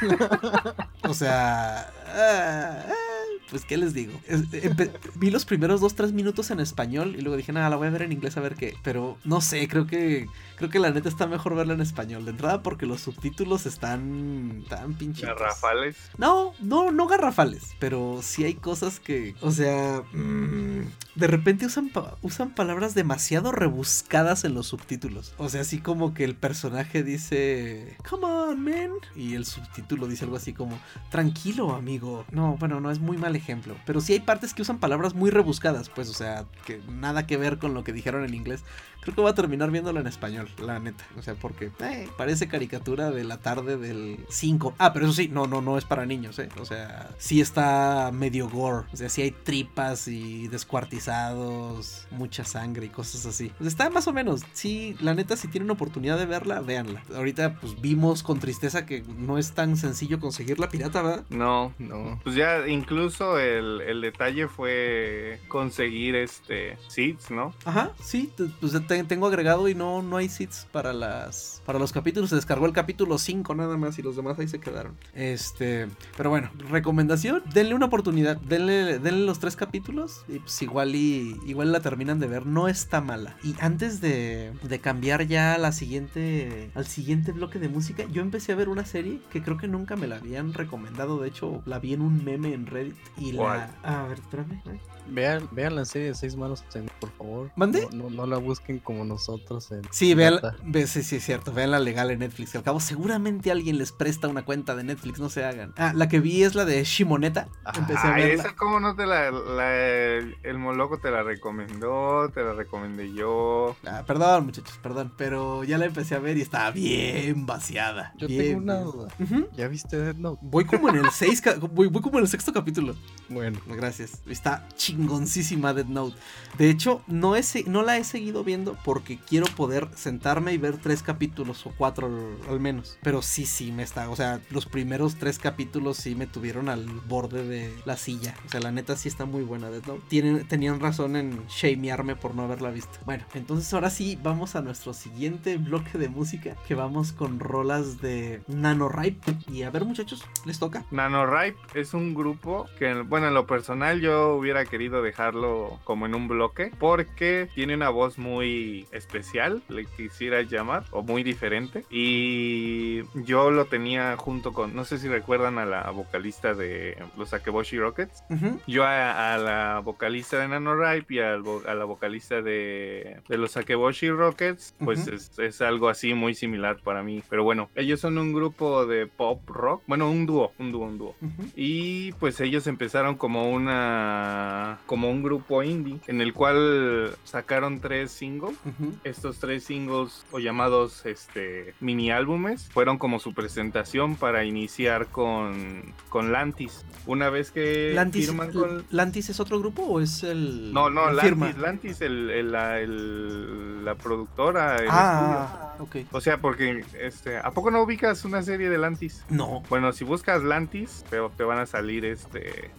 o sea, ah, ah, pues qué les digo. Empe- vi los primeros dos, tres minutos en español y luego dije, nada, la voy a ver en inglés a ver qué. Pero no sé, creo que creo que la neta está mejor verla en español. De entrada porque los subtítulos están tan pinchitos. Garrafales. No, no, no garrafales, pero sí hay cosas que, o sea, mm, de repente usan, pa- usan palabras demasiado rebuscadas en los subtítulos. O sea, así como que el personaje dice, come on, man, y el subtítulo dice algo así como, tranquilo, amigo. No, bueno, no es muy mal ejemplo, pero sí hay partes que usan palabras muy rebuscadas, pues, o sea, que nada que ver con lo que dijeron en inglés. Creo que voy a terminar viéndolo en español, la neta. O sea, porque eh, parece caricatura de la tarde del 5. Ah, pero eso sí, no, no, no es para niños, ¿eh? O sea, sí está medio gore. O sea, sí hay tripas y descuartizados, mucha sangre y cosas así. O sea, está más o menos. Sí, la neta, si tienen oportunidad de verla, véanla. Ahorita, pues vimos con tristeza que no es tan sencillo conseguir la pirata, ¿verdad? No. No. Pues ya incluso el, el detalle fue conseguir este seeds, ¿no? Ajá, sí, pues te- tengo agregado y no, no hay seats para las para los capítulos. Se descargó el capítulo 5 nada más y los demás ahí se quedaron. Este, pero bueno, recomendación, denle una oportunidad, denle, denle los tres capítulos y pues igual y igual la terminan de ver, no está mala. Y antes de, de cambiar ya a la siguiente al siguiente bloque de música, yo empecé a ver una serie que creo que nunca me la habían recomendado, de hecho la vi en un meme en Reddit y la a ver, espérame. ¿eh? Vean, vean la serie de seis manos, por favor. ¿Mande? No, no, no la busquen como nosotros. En Sí, vean, ve, sí, sí, es cierto, vean la legal en Netflix. Al cabo, seguramente alguien les presta una cuenta de Netflix, no se hagan. Ah, la que vi es la de Shimoneta. Empecé a Ay, verla. esa cómo no te la, la- el moloco te la recomendó, te la recomendé yo. Ah, perdón, muchachos, perdón. Pero ya la empecé a ver y estaba bien vaciada. Yo bien, tengo una duda. ¿Ya viste Death Note? Voy como en el 6, voy, voy como en el sexto capítulo. Bueno, Gracias. Está chingoncísima Dead Note. De hecho, no, no la he seguido viendo porque quiero poder sentarme y ver tres capítulos o cuatro al- menos. Pero sí, sí, me está. O sea, los primeros tres capítulos sí me tuvieron al borde de la silla. O sea, la neta sí está muy buena Dead Note. Tienen, tenían razón en shamearme por no haberla visto. Bueno, entonces ahora sí vamos a nuestro siguiente bloque de música. Que vamos con rolas de NaNoWriMo. Y a ver, muchachos, les toca. NaNoWriMo es un grupo que, bueno, en lo personal yo hubiera querido dejarlo como en un bloque porque tiene una voz muy especial, le quisiera llamar, o muy diferente. Y yo lo tenía junto con, no sé si recuerdan a la vocalista de los Akeboshi Rockets. Yo a, a la vocalista de NaNoWriMo y a la vocalista de, de los Akeboshi Rockets, pues es, es algo así muy similar para mí. Pero bueno, ellos son un grupo de pop rock, bueno, un dúo, un dúo, un dúo. Y pues ellos empezaron como una como un grupo indie en el cual sacaron tres singles. Estos tres singles o llamados este mini álbumes fueron como su presentación para iniciar con, con Lantis. Una vez que Lantis, firman con ¿Lantis es otro grupo o es el.? no, no, firma? Lantis, Lantis el, el- la, el- la productora, el estudio. Ah, ok. O sea, porque este, ¿a poco no ubicas una serie de Lantis? No. Bueno, si buscas Lantis, te, te van a salir este.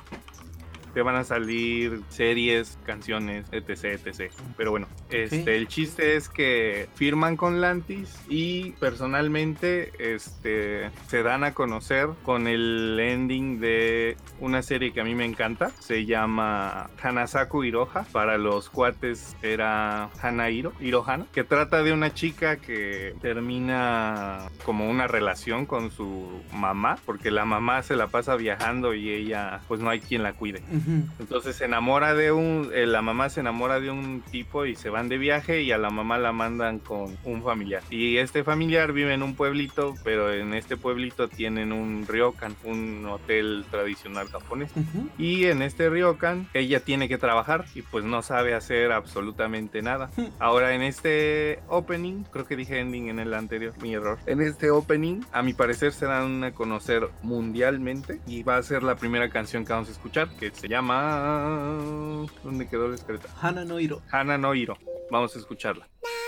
Te van a salir series, canciones, etc, etc. Pero bueno, este, el chiste es que firman con Lantis y personalmente este, se dan a conocer con el ending de una serie que a mí me encanta. Se llama Hanasaku Iroha. Para los cuates era Hana Hiro, Hirohana, que trata de una chica que termina como una relación con su mamá, porque la mamá se la pasa viajando y ella pues no hay quien la cuide. Entonces se enamora de un, eh, la mamá se enamora de un tipo y se van de viaje y a la mamá la mandan con un familiar. Y este familiar vive en un pueblito, pero en este pueblito tienen un ryokan, un hotel tradicional japonés. Ujú. Y en este ryokan ella tiene que trabajar y pues no sabe hacer absolutamente nada. Ahora en este opening, creo que dije ending en el anterior, mi error. En este opening, a mi parecer se dan a conocer mundialmente y va a ser la primera canción que vamos a escuchar que se llama ¿Dónde quedó la escaleta? Hana no Hiro. Hana no Hiro. Vamos a escucharla.「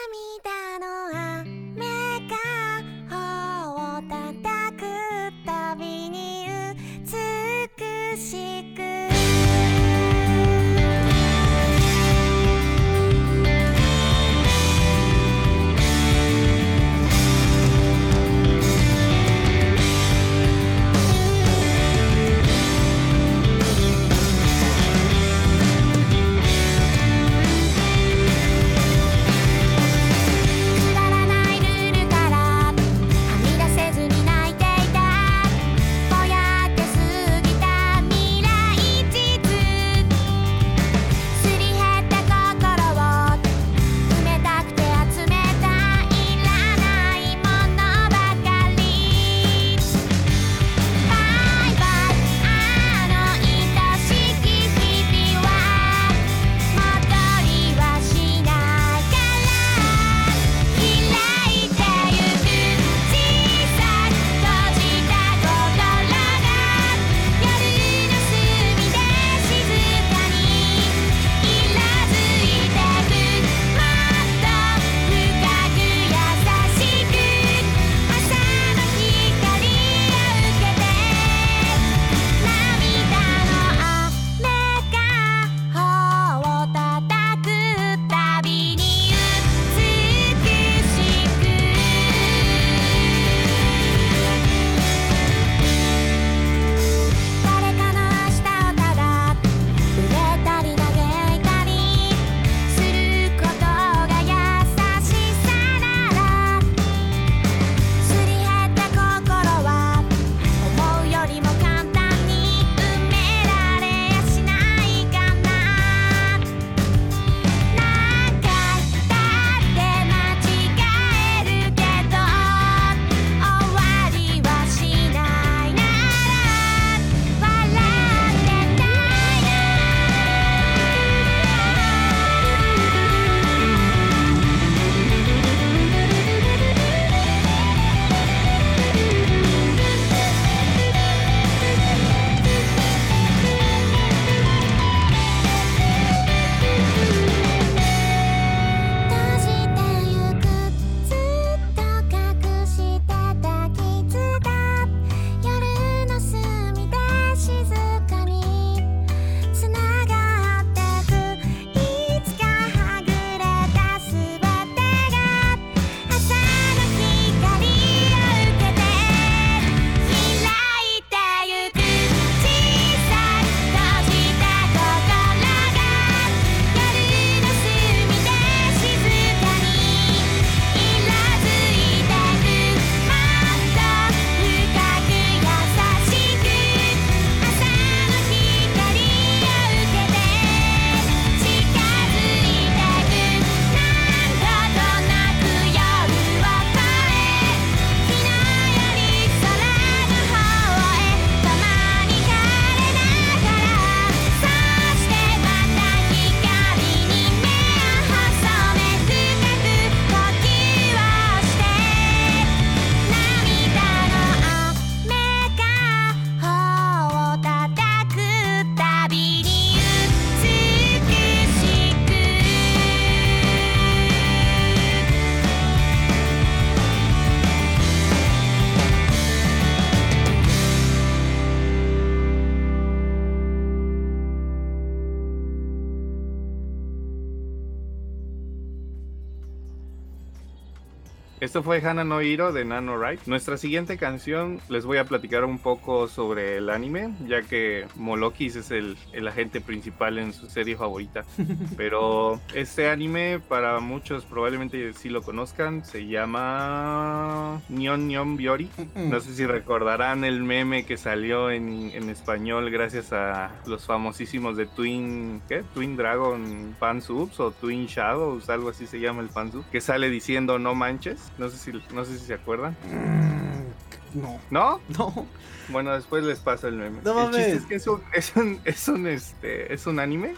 Esto fue Hana no Hiro de Nano Right. Nuestra siguiente canción les voy a platicar un poco sobre el anime, ya que Molokis es el, el agente principal en su serie favorita. Pero este anime, para muchos probablemente sí lo conozcan, se llama Nyon Nyon Biori. No sé si recordarán el meme que salió en, en español gracias a los famosísimos de Twin, ¿qué? Twin Dragon Fansubs o Twin Shadows, algo así se llama el fansub, que sale diciendo no manches. No sé si, no sé si se acuerdan. Mm, No, ¿No? no. Bueno, después les paso el meme. No el chiste es que es un, es un, es un, este, es un anime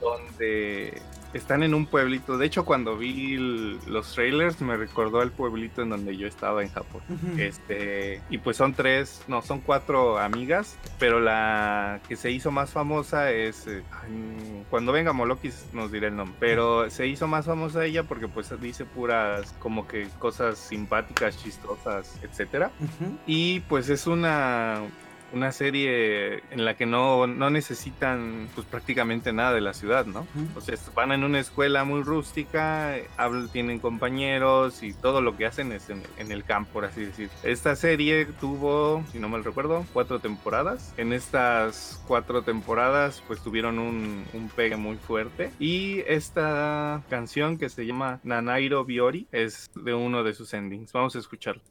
donde están en un pueblito. De hecho, cuando vi el- los trailers me recordó al pueblito en donde yo estaba en Japón. Este, y pues son tres, no, son cuatro amigas, pero la que se hizo más famosa es, eh, cuando venga Molokis nos diré el nombre, pero se hizo más famosa ella porque pues dice puras como que cosas simpáticas, chistosas, etcétera. Y pues es una, una serie en la que no, no necesitan pues prácticamente nada de la ciudad, ¿no? O sea, van en una escuela muy rústica, hablan- tienen compañeros y todo lo que hacen es en, en el campo, por así decir. Esta serie tuvo, si no mal recuerdo, cuatro temporadas. En estas cuatro temporadas pues tuvieron un, un pegue muy fuerte. Y esta canción que se llama Nanairo Biori es de uno de sus endings. Vamos a escucharlo.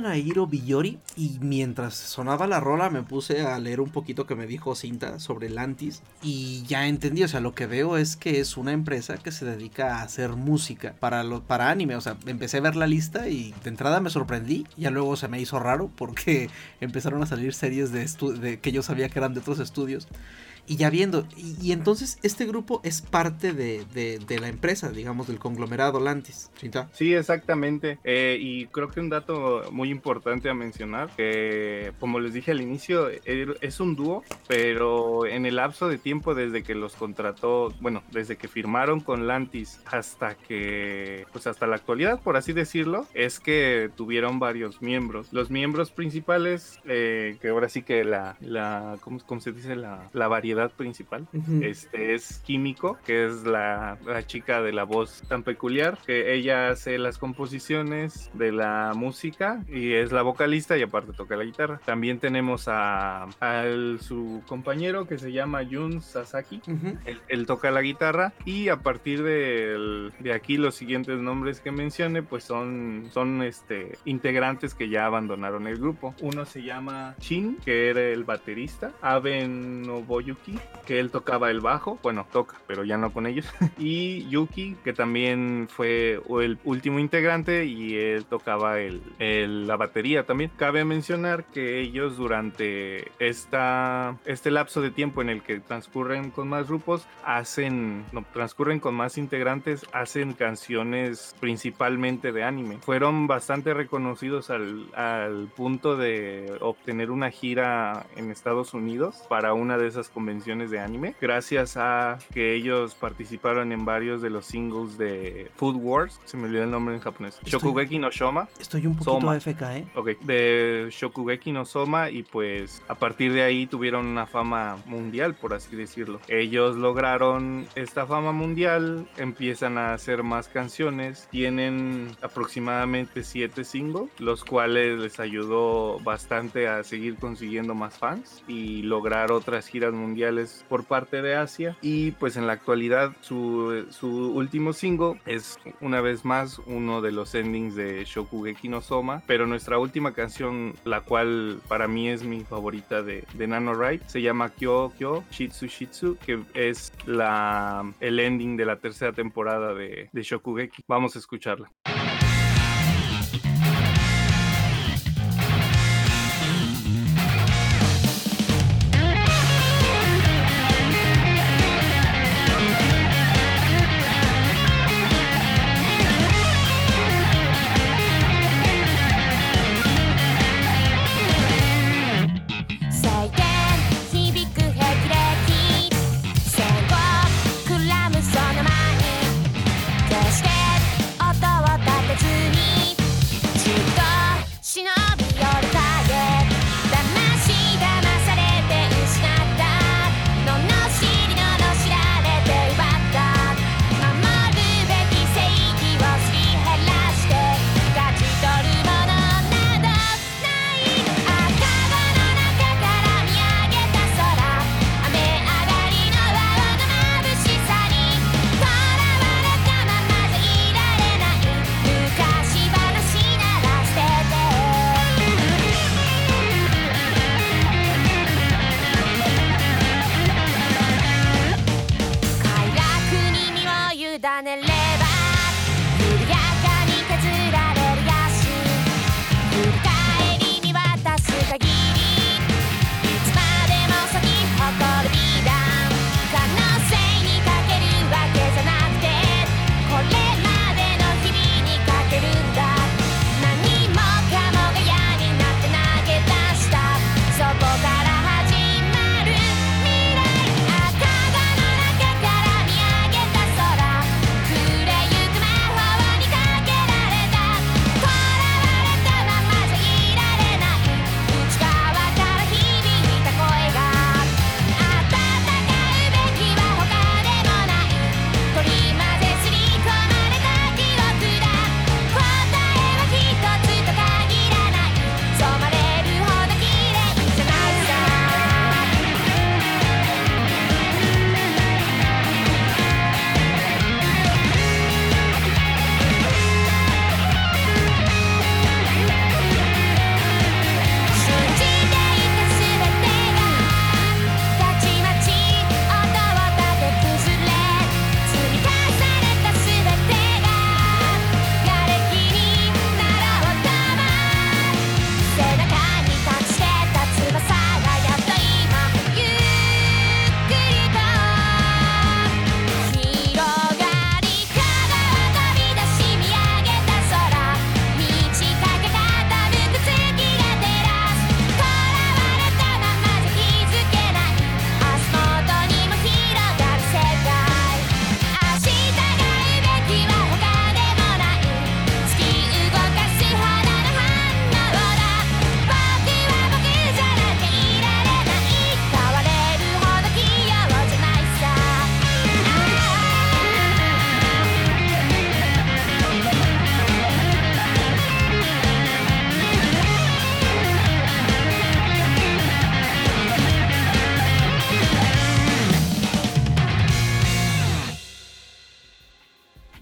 Nanairo Biyori. Y mientras sonaba la rola, me puse a leer un poquito que me dijo Cinta sobre Lantis. Y ya entendí, o sea, lo que veo es que es una empresa que se dedica a hacer música para, lo, para anime. O sea, empecé a ver la lista y de entrada me sorprendí. Ya luego se me hizo raro porque empezaron a salir series de, de que yo sabía que eran de otros estudios. Y ya viendo, y, entonces este grupo es parte de, de- la empresa, digamos, del conglomerado Lantis. ¿Cinta? Sí, exactamente. Eh, y creo que un dato muy importante a mencionar, que como les dije al inicio, es un dúo, pero en el lapso de tiempo desde que los contrató, bueno, desde que firmaron con Lantis hasta que, pues hasta la actualidad, por así decirlo, es que tuvieron varios miembros. Los miembros principales, eh, que ahora sí que la, la ¿cómo, cómo se dice? La, la variedad principal, Ujú. este es Químico, que es la, la chica de la voz tan peculiar, que ella hace las composiciones de la música y es la vocalista y aparte toca la guitarra. También tenemos a, al- su compañero que se llama Jun Sasaki. Ujú. Él, él toca la guitarra y a partir del- de aquí los siguientes nombres que mencione pues son, son este, integrantes que ya abandonaron el grupo. Uno se llama Shin, que era el baterista, Abe Noboyuki, que él tocaba el bajo, bueno, toca, pero ya no con ellos, y Yuki, que también fue el último integrante y él tocaba el, el- la batería también. Cabe mencionar que ellos durante esta, este lapso de tiempo en el que transcurren con más grupos, hacen, no, transcurren con más integrantes, hacen canciones principalmente de anime. Fueron bastante reconocidos al, al punto de obtener una gira en Estados Unidos para una de esas convenciones de anime, gracias a que ellos participaron en varios de los singles de Food Wars, se me olvidó el nombre en japonés, Estoy- Shokugeki no Shoma, Estoy un poquito Soma. AFK, ¿eh? Ok, de Shokugeki no Soma y pues a partir de ahí tuvieron una fama mundial, por así decirlo. Ellos lograron esta fama mundial, empiezan a hacer más canciones, tienen aproximadamente siete singles, los cuales les ayudó bastante a seguir consiguiendo más fans y lograr otras giras mundiales por parte de Asia. Y pues en la actualidad su, su último single es una vez más uno de los endings de Shokugeki no Soma, pero nuestra última canción, la cual para mí es mi favorita de, de Nano Ride, se llama Kyo Kyo Shitsu Shitsu, que es la, el ending de la tercera temporada de, de Shokugeki. Vamos a escucharla.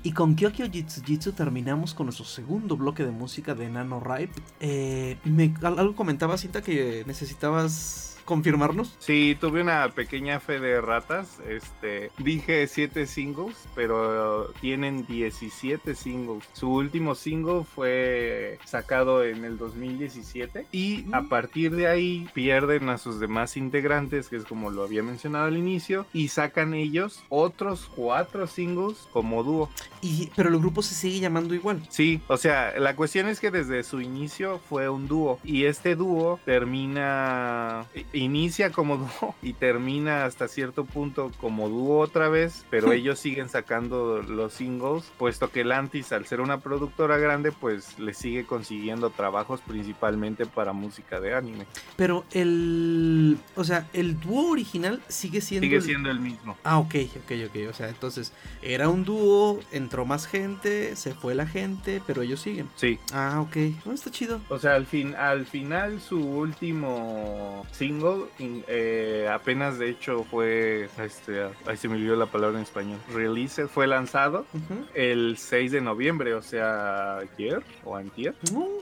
Y con Kyokyo Jitsujitsu terminamos con nuestro segundo bloque de música de Nano Ripe. Eh, me, al- algo comentaba Cinta que necesitabas confirmarnos. Sí, tuve una pequeña fe de ratas. Este, dije 7 singles, pero tienen 17 singles. Su último single fue sacado en el 2017 y a partir de ahí pierden a sus demás integrantes, que es como lo había mencionado al inicio, y sacan ellos otros cuatro singles como dúo. Y, pero el grupo se sigue llamando igual. Sí, o sea, la cuestión es que desde su inicio fue un dúo y este dúo termina, inicia como dúo y termina hasta cierto punto como dúo otra vez, pero ellos siguen sacando los singles, puesto que Lantis al ser una productora grande pues le sigue consiguiendo trabajos principalmente para música de anime. Pero el. O sea, el dúo original sigue siendo. Sigue el- siendo el mismo. Ah, ok, ok, ok. O sea, entonces era un dúo, entró más gente, se fue la gente, pero ellos siguen. Sí, Ah, ok. No, está chido. O sea, al, fin, al final su último single eh, apenas de hecho fue, este, ahí se me olvidó la palabra en español, release, fue lanzado el 6 de noviembre, o sea, ayer o antier.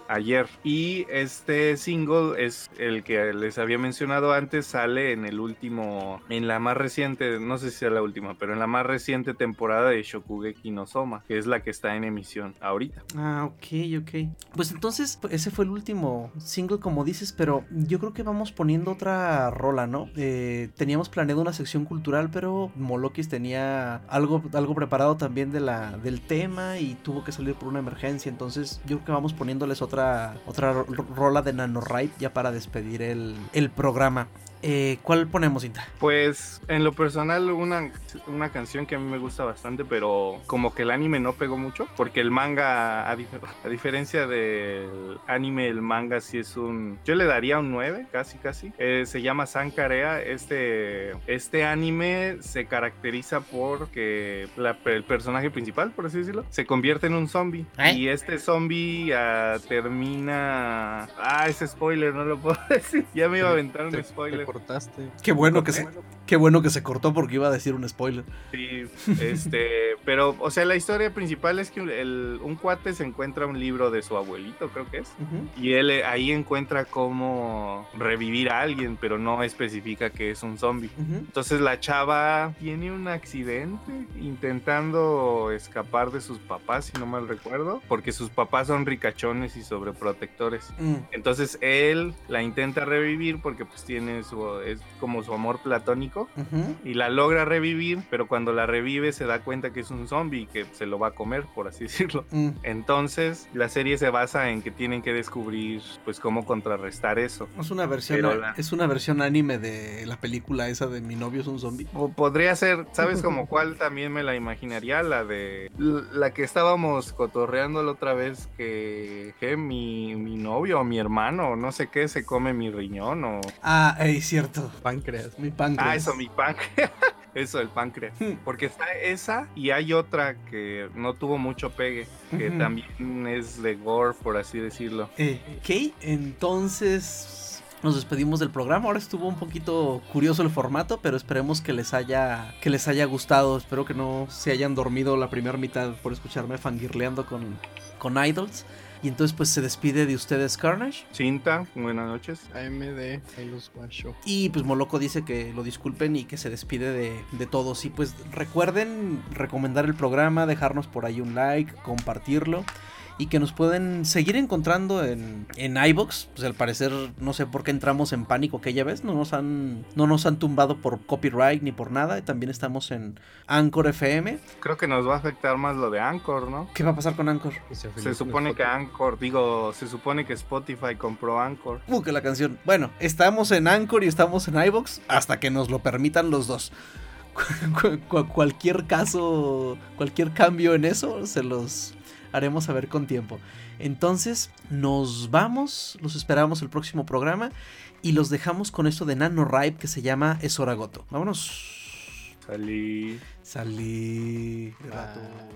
Ayer. Y este single es el que les había mencionado antes, sale en el último, en la más reciente, no sé si sea la última, pero en la más reciente temporada de Shokugeki no Soma, que es la que está en emisión ahorita. Ah, ok, ok. Pues entonces, ese fue el último single, como dices, pero yo creo que vamos poniendo otra rola, ¿no? Eh, teníamos planeado una sección cultural, pero Molokis tenía algo, algo preparado también de la, del tema y tuvo que salir por una emergencia. Entonces, yo creo que vamos poniéndoles otra, otra ro- rola de NaNoWriMe ya para despedir el, el programa. Eh, ¿Cuál ponemos, Cinta? Pues en lo personal una, una canción que a mí me gusta bastante, pero como que el anime no pegó mucho, porque el manga, a, difer- a diferencia del anime, el manga sí es un... Yo le daría un 9, casi casi. Eh, se llama Sankarea. Este, este anime se caracteriza porque la- el personaje principal, por así decirlo, se convierte en un zombie. ¿Eh? Y este zombie ah, termina... Ah, ese spoiler, no lo puedo decir. Ya me iba a aventar un spoiler. Te cortaste. Qué bueno que se, qué bueno que se cortó porque iba a decir un spoiler. Sí, este, pero, o sea, la historia principal es que el- un cuate se encuentra un libro de su abuelito, creo que es, y él eh, ahí encuentra cómo revivir a alguien, pero no especifica que es un zombie. Entonces la chava tiene un accidente intentando escapar de sus papás, si no mal recuerdo, porque sus papás son ricachones y sobreprotectores. Mm. Entonces él la intenta revivir porque pues tiene su, es como su amor platónico y la logra revivir, pero cuando la revive se da cuenta que es un zombie y que se lo va a comer, por así decirlo. Mm. Entonces, la serie se basa en que tienen que descubrir pues cómo contrarrestar eso. Es una versión la- es una versión anime de la película esa de Mi novio es un zombie. O podría ser, ¿sabes como cuál también me la imaginaría? La de la que estábamos cotorreando la otra vez que, que mi, mi novio o mi hermano, no sé qué, se come mi riñón o... Ah, es cierto. Páncreas. Mi páncreas. Ah, eso, mi páncreas. Eso, el páncreas. Porque está esa y hay otra que no tuvo mucho pegue, que también es de gore, por así decirlo. Eh, ok, entonces nos despedimos del programa. Ahora estuvo un poquito curioso el formato, pero esperemos que les haya que les haya gustado. Espero que no se hayan dormido la primera mitad por escucharme fangirleando con, con idols. Y entonces pues se despide de ustedes Carnage. Cinta, buenas noches. AMD, I los One Show. Y pues Moloco dice que lo disculpen y que se despide de, de todos. Y pues recuerden recomendar el programa, dejarnos por ahí un like, compartirlo. Y que nos pueden seguir encontrando en, en iBox. Pues al parecer, no sé por qué entramos en pánico aquella vez. No nos han, no nos han tumbado por copyright ni por nada. Y también estamos en Anchor FM. Creo que nos va a afectar más lo de Anchor, ¿no? ¿Qué va a pasar con Anchor? Se supone que Anchor, digo, se supone que Spotify compró Anchor. Uh, que la canción. Bueno, estamos en Anchor y estamos en iBox hasta que nos lo permitan los dos. Cu- cu- cualquier caso, cualquier cambio en eso, se los haremos saber con tiempo. Entonces, nos vamos, los esperamos el próximo programa y los dejamos con esto de NaNoWriMe que se llama Esoragoto. Vámonos. Salí. Salí. Bye.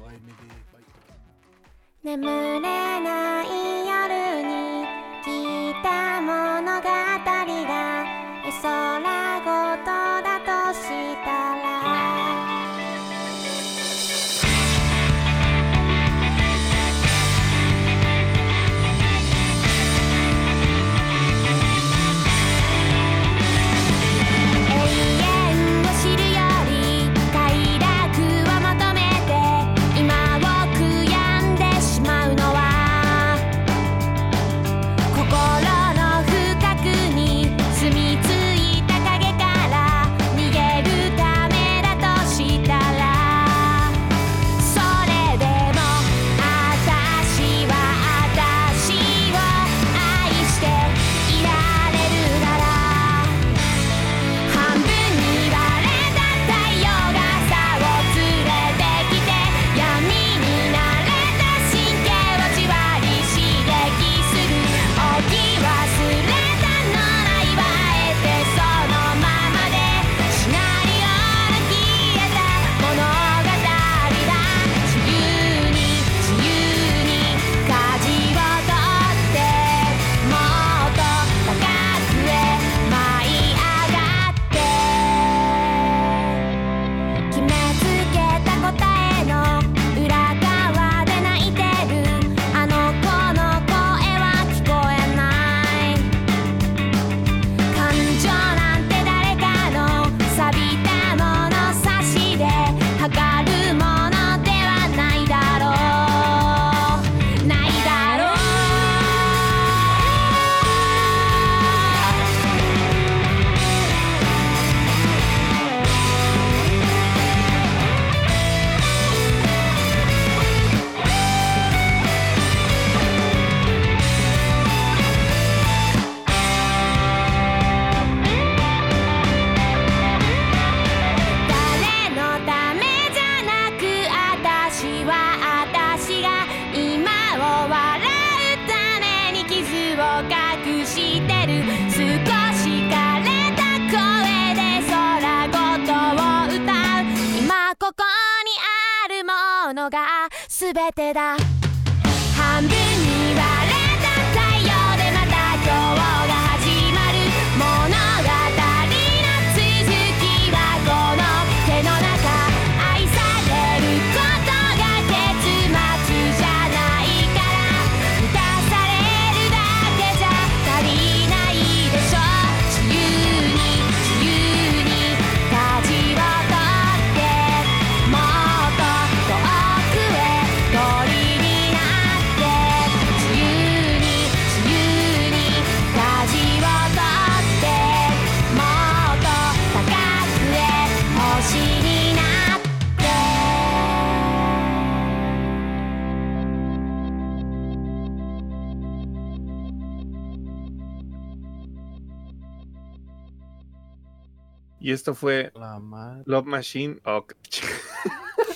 Esto fue La. Love Machine. Oh,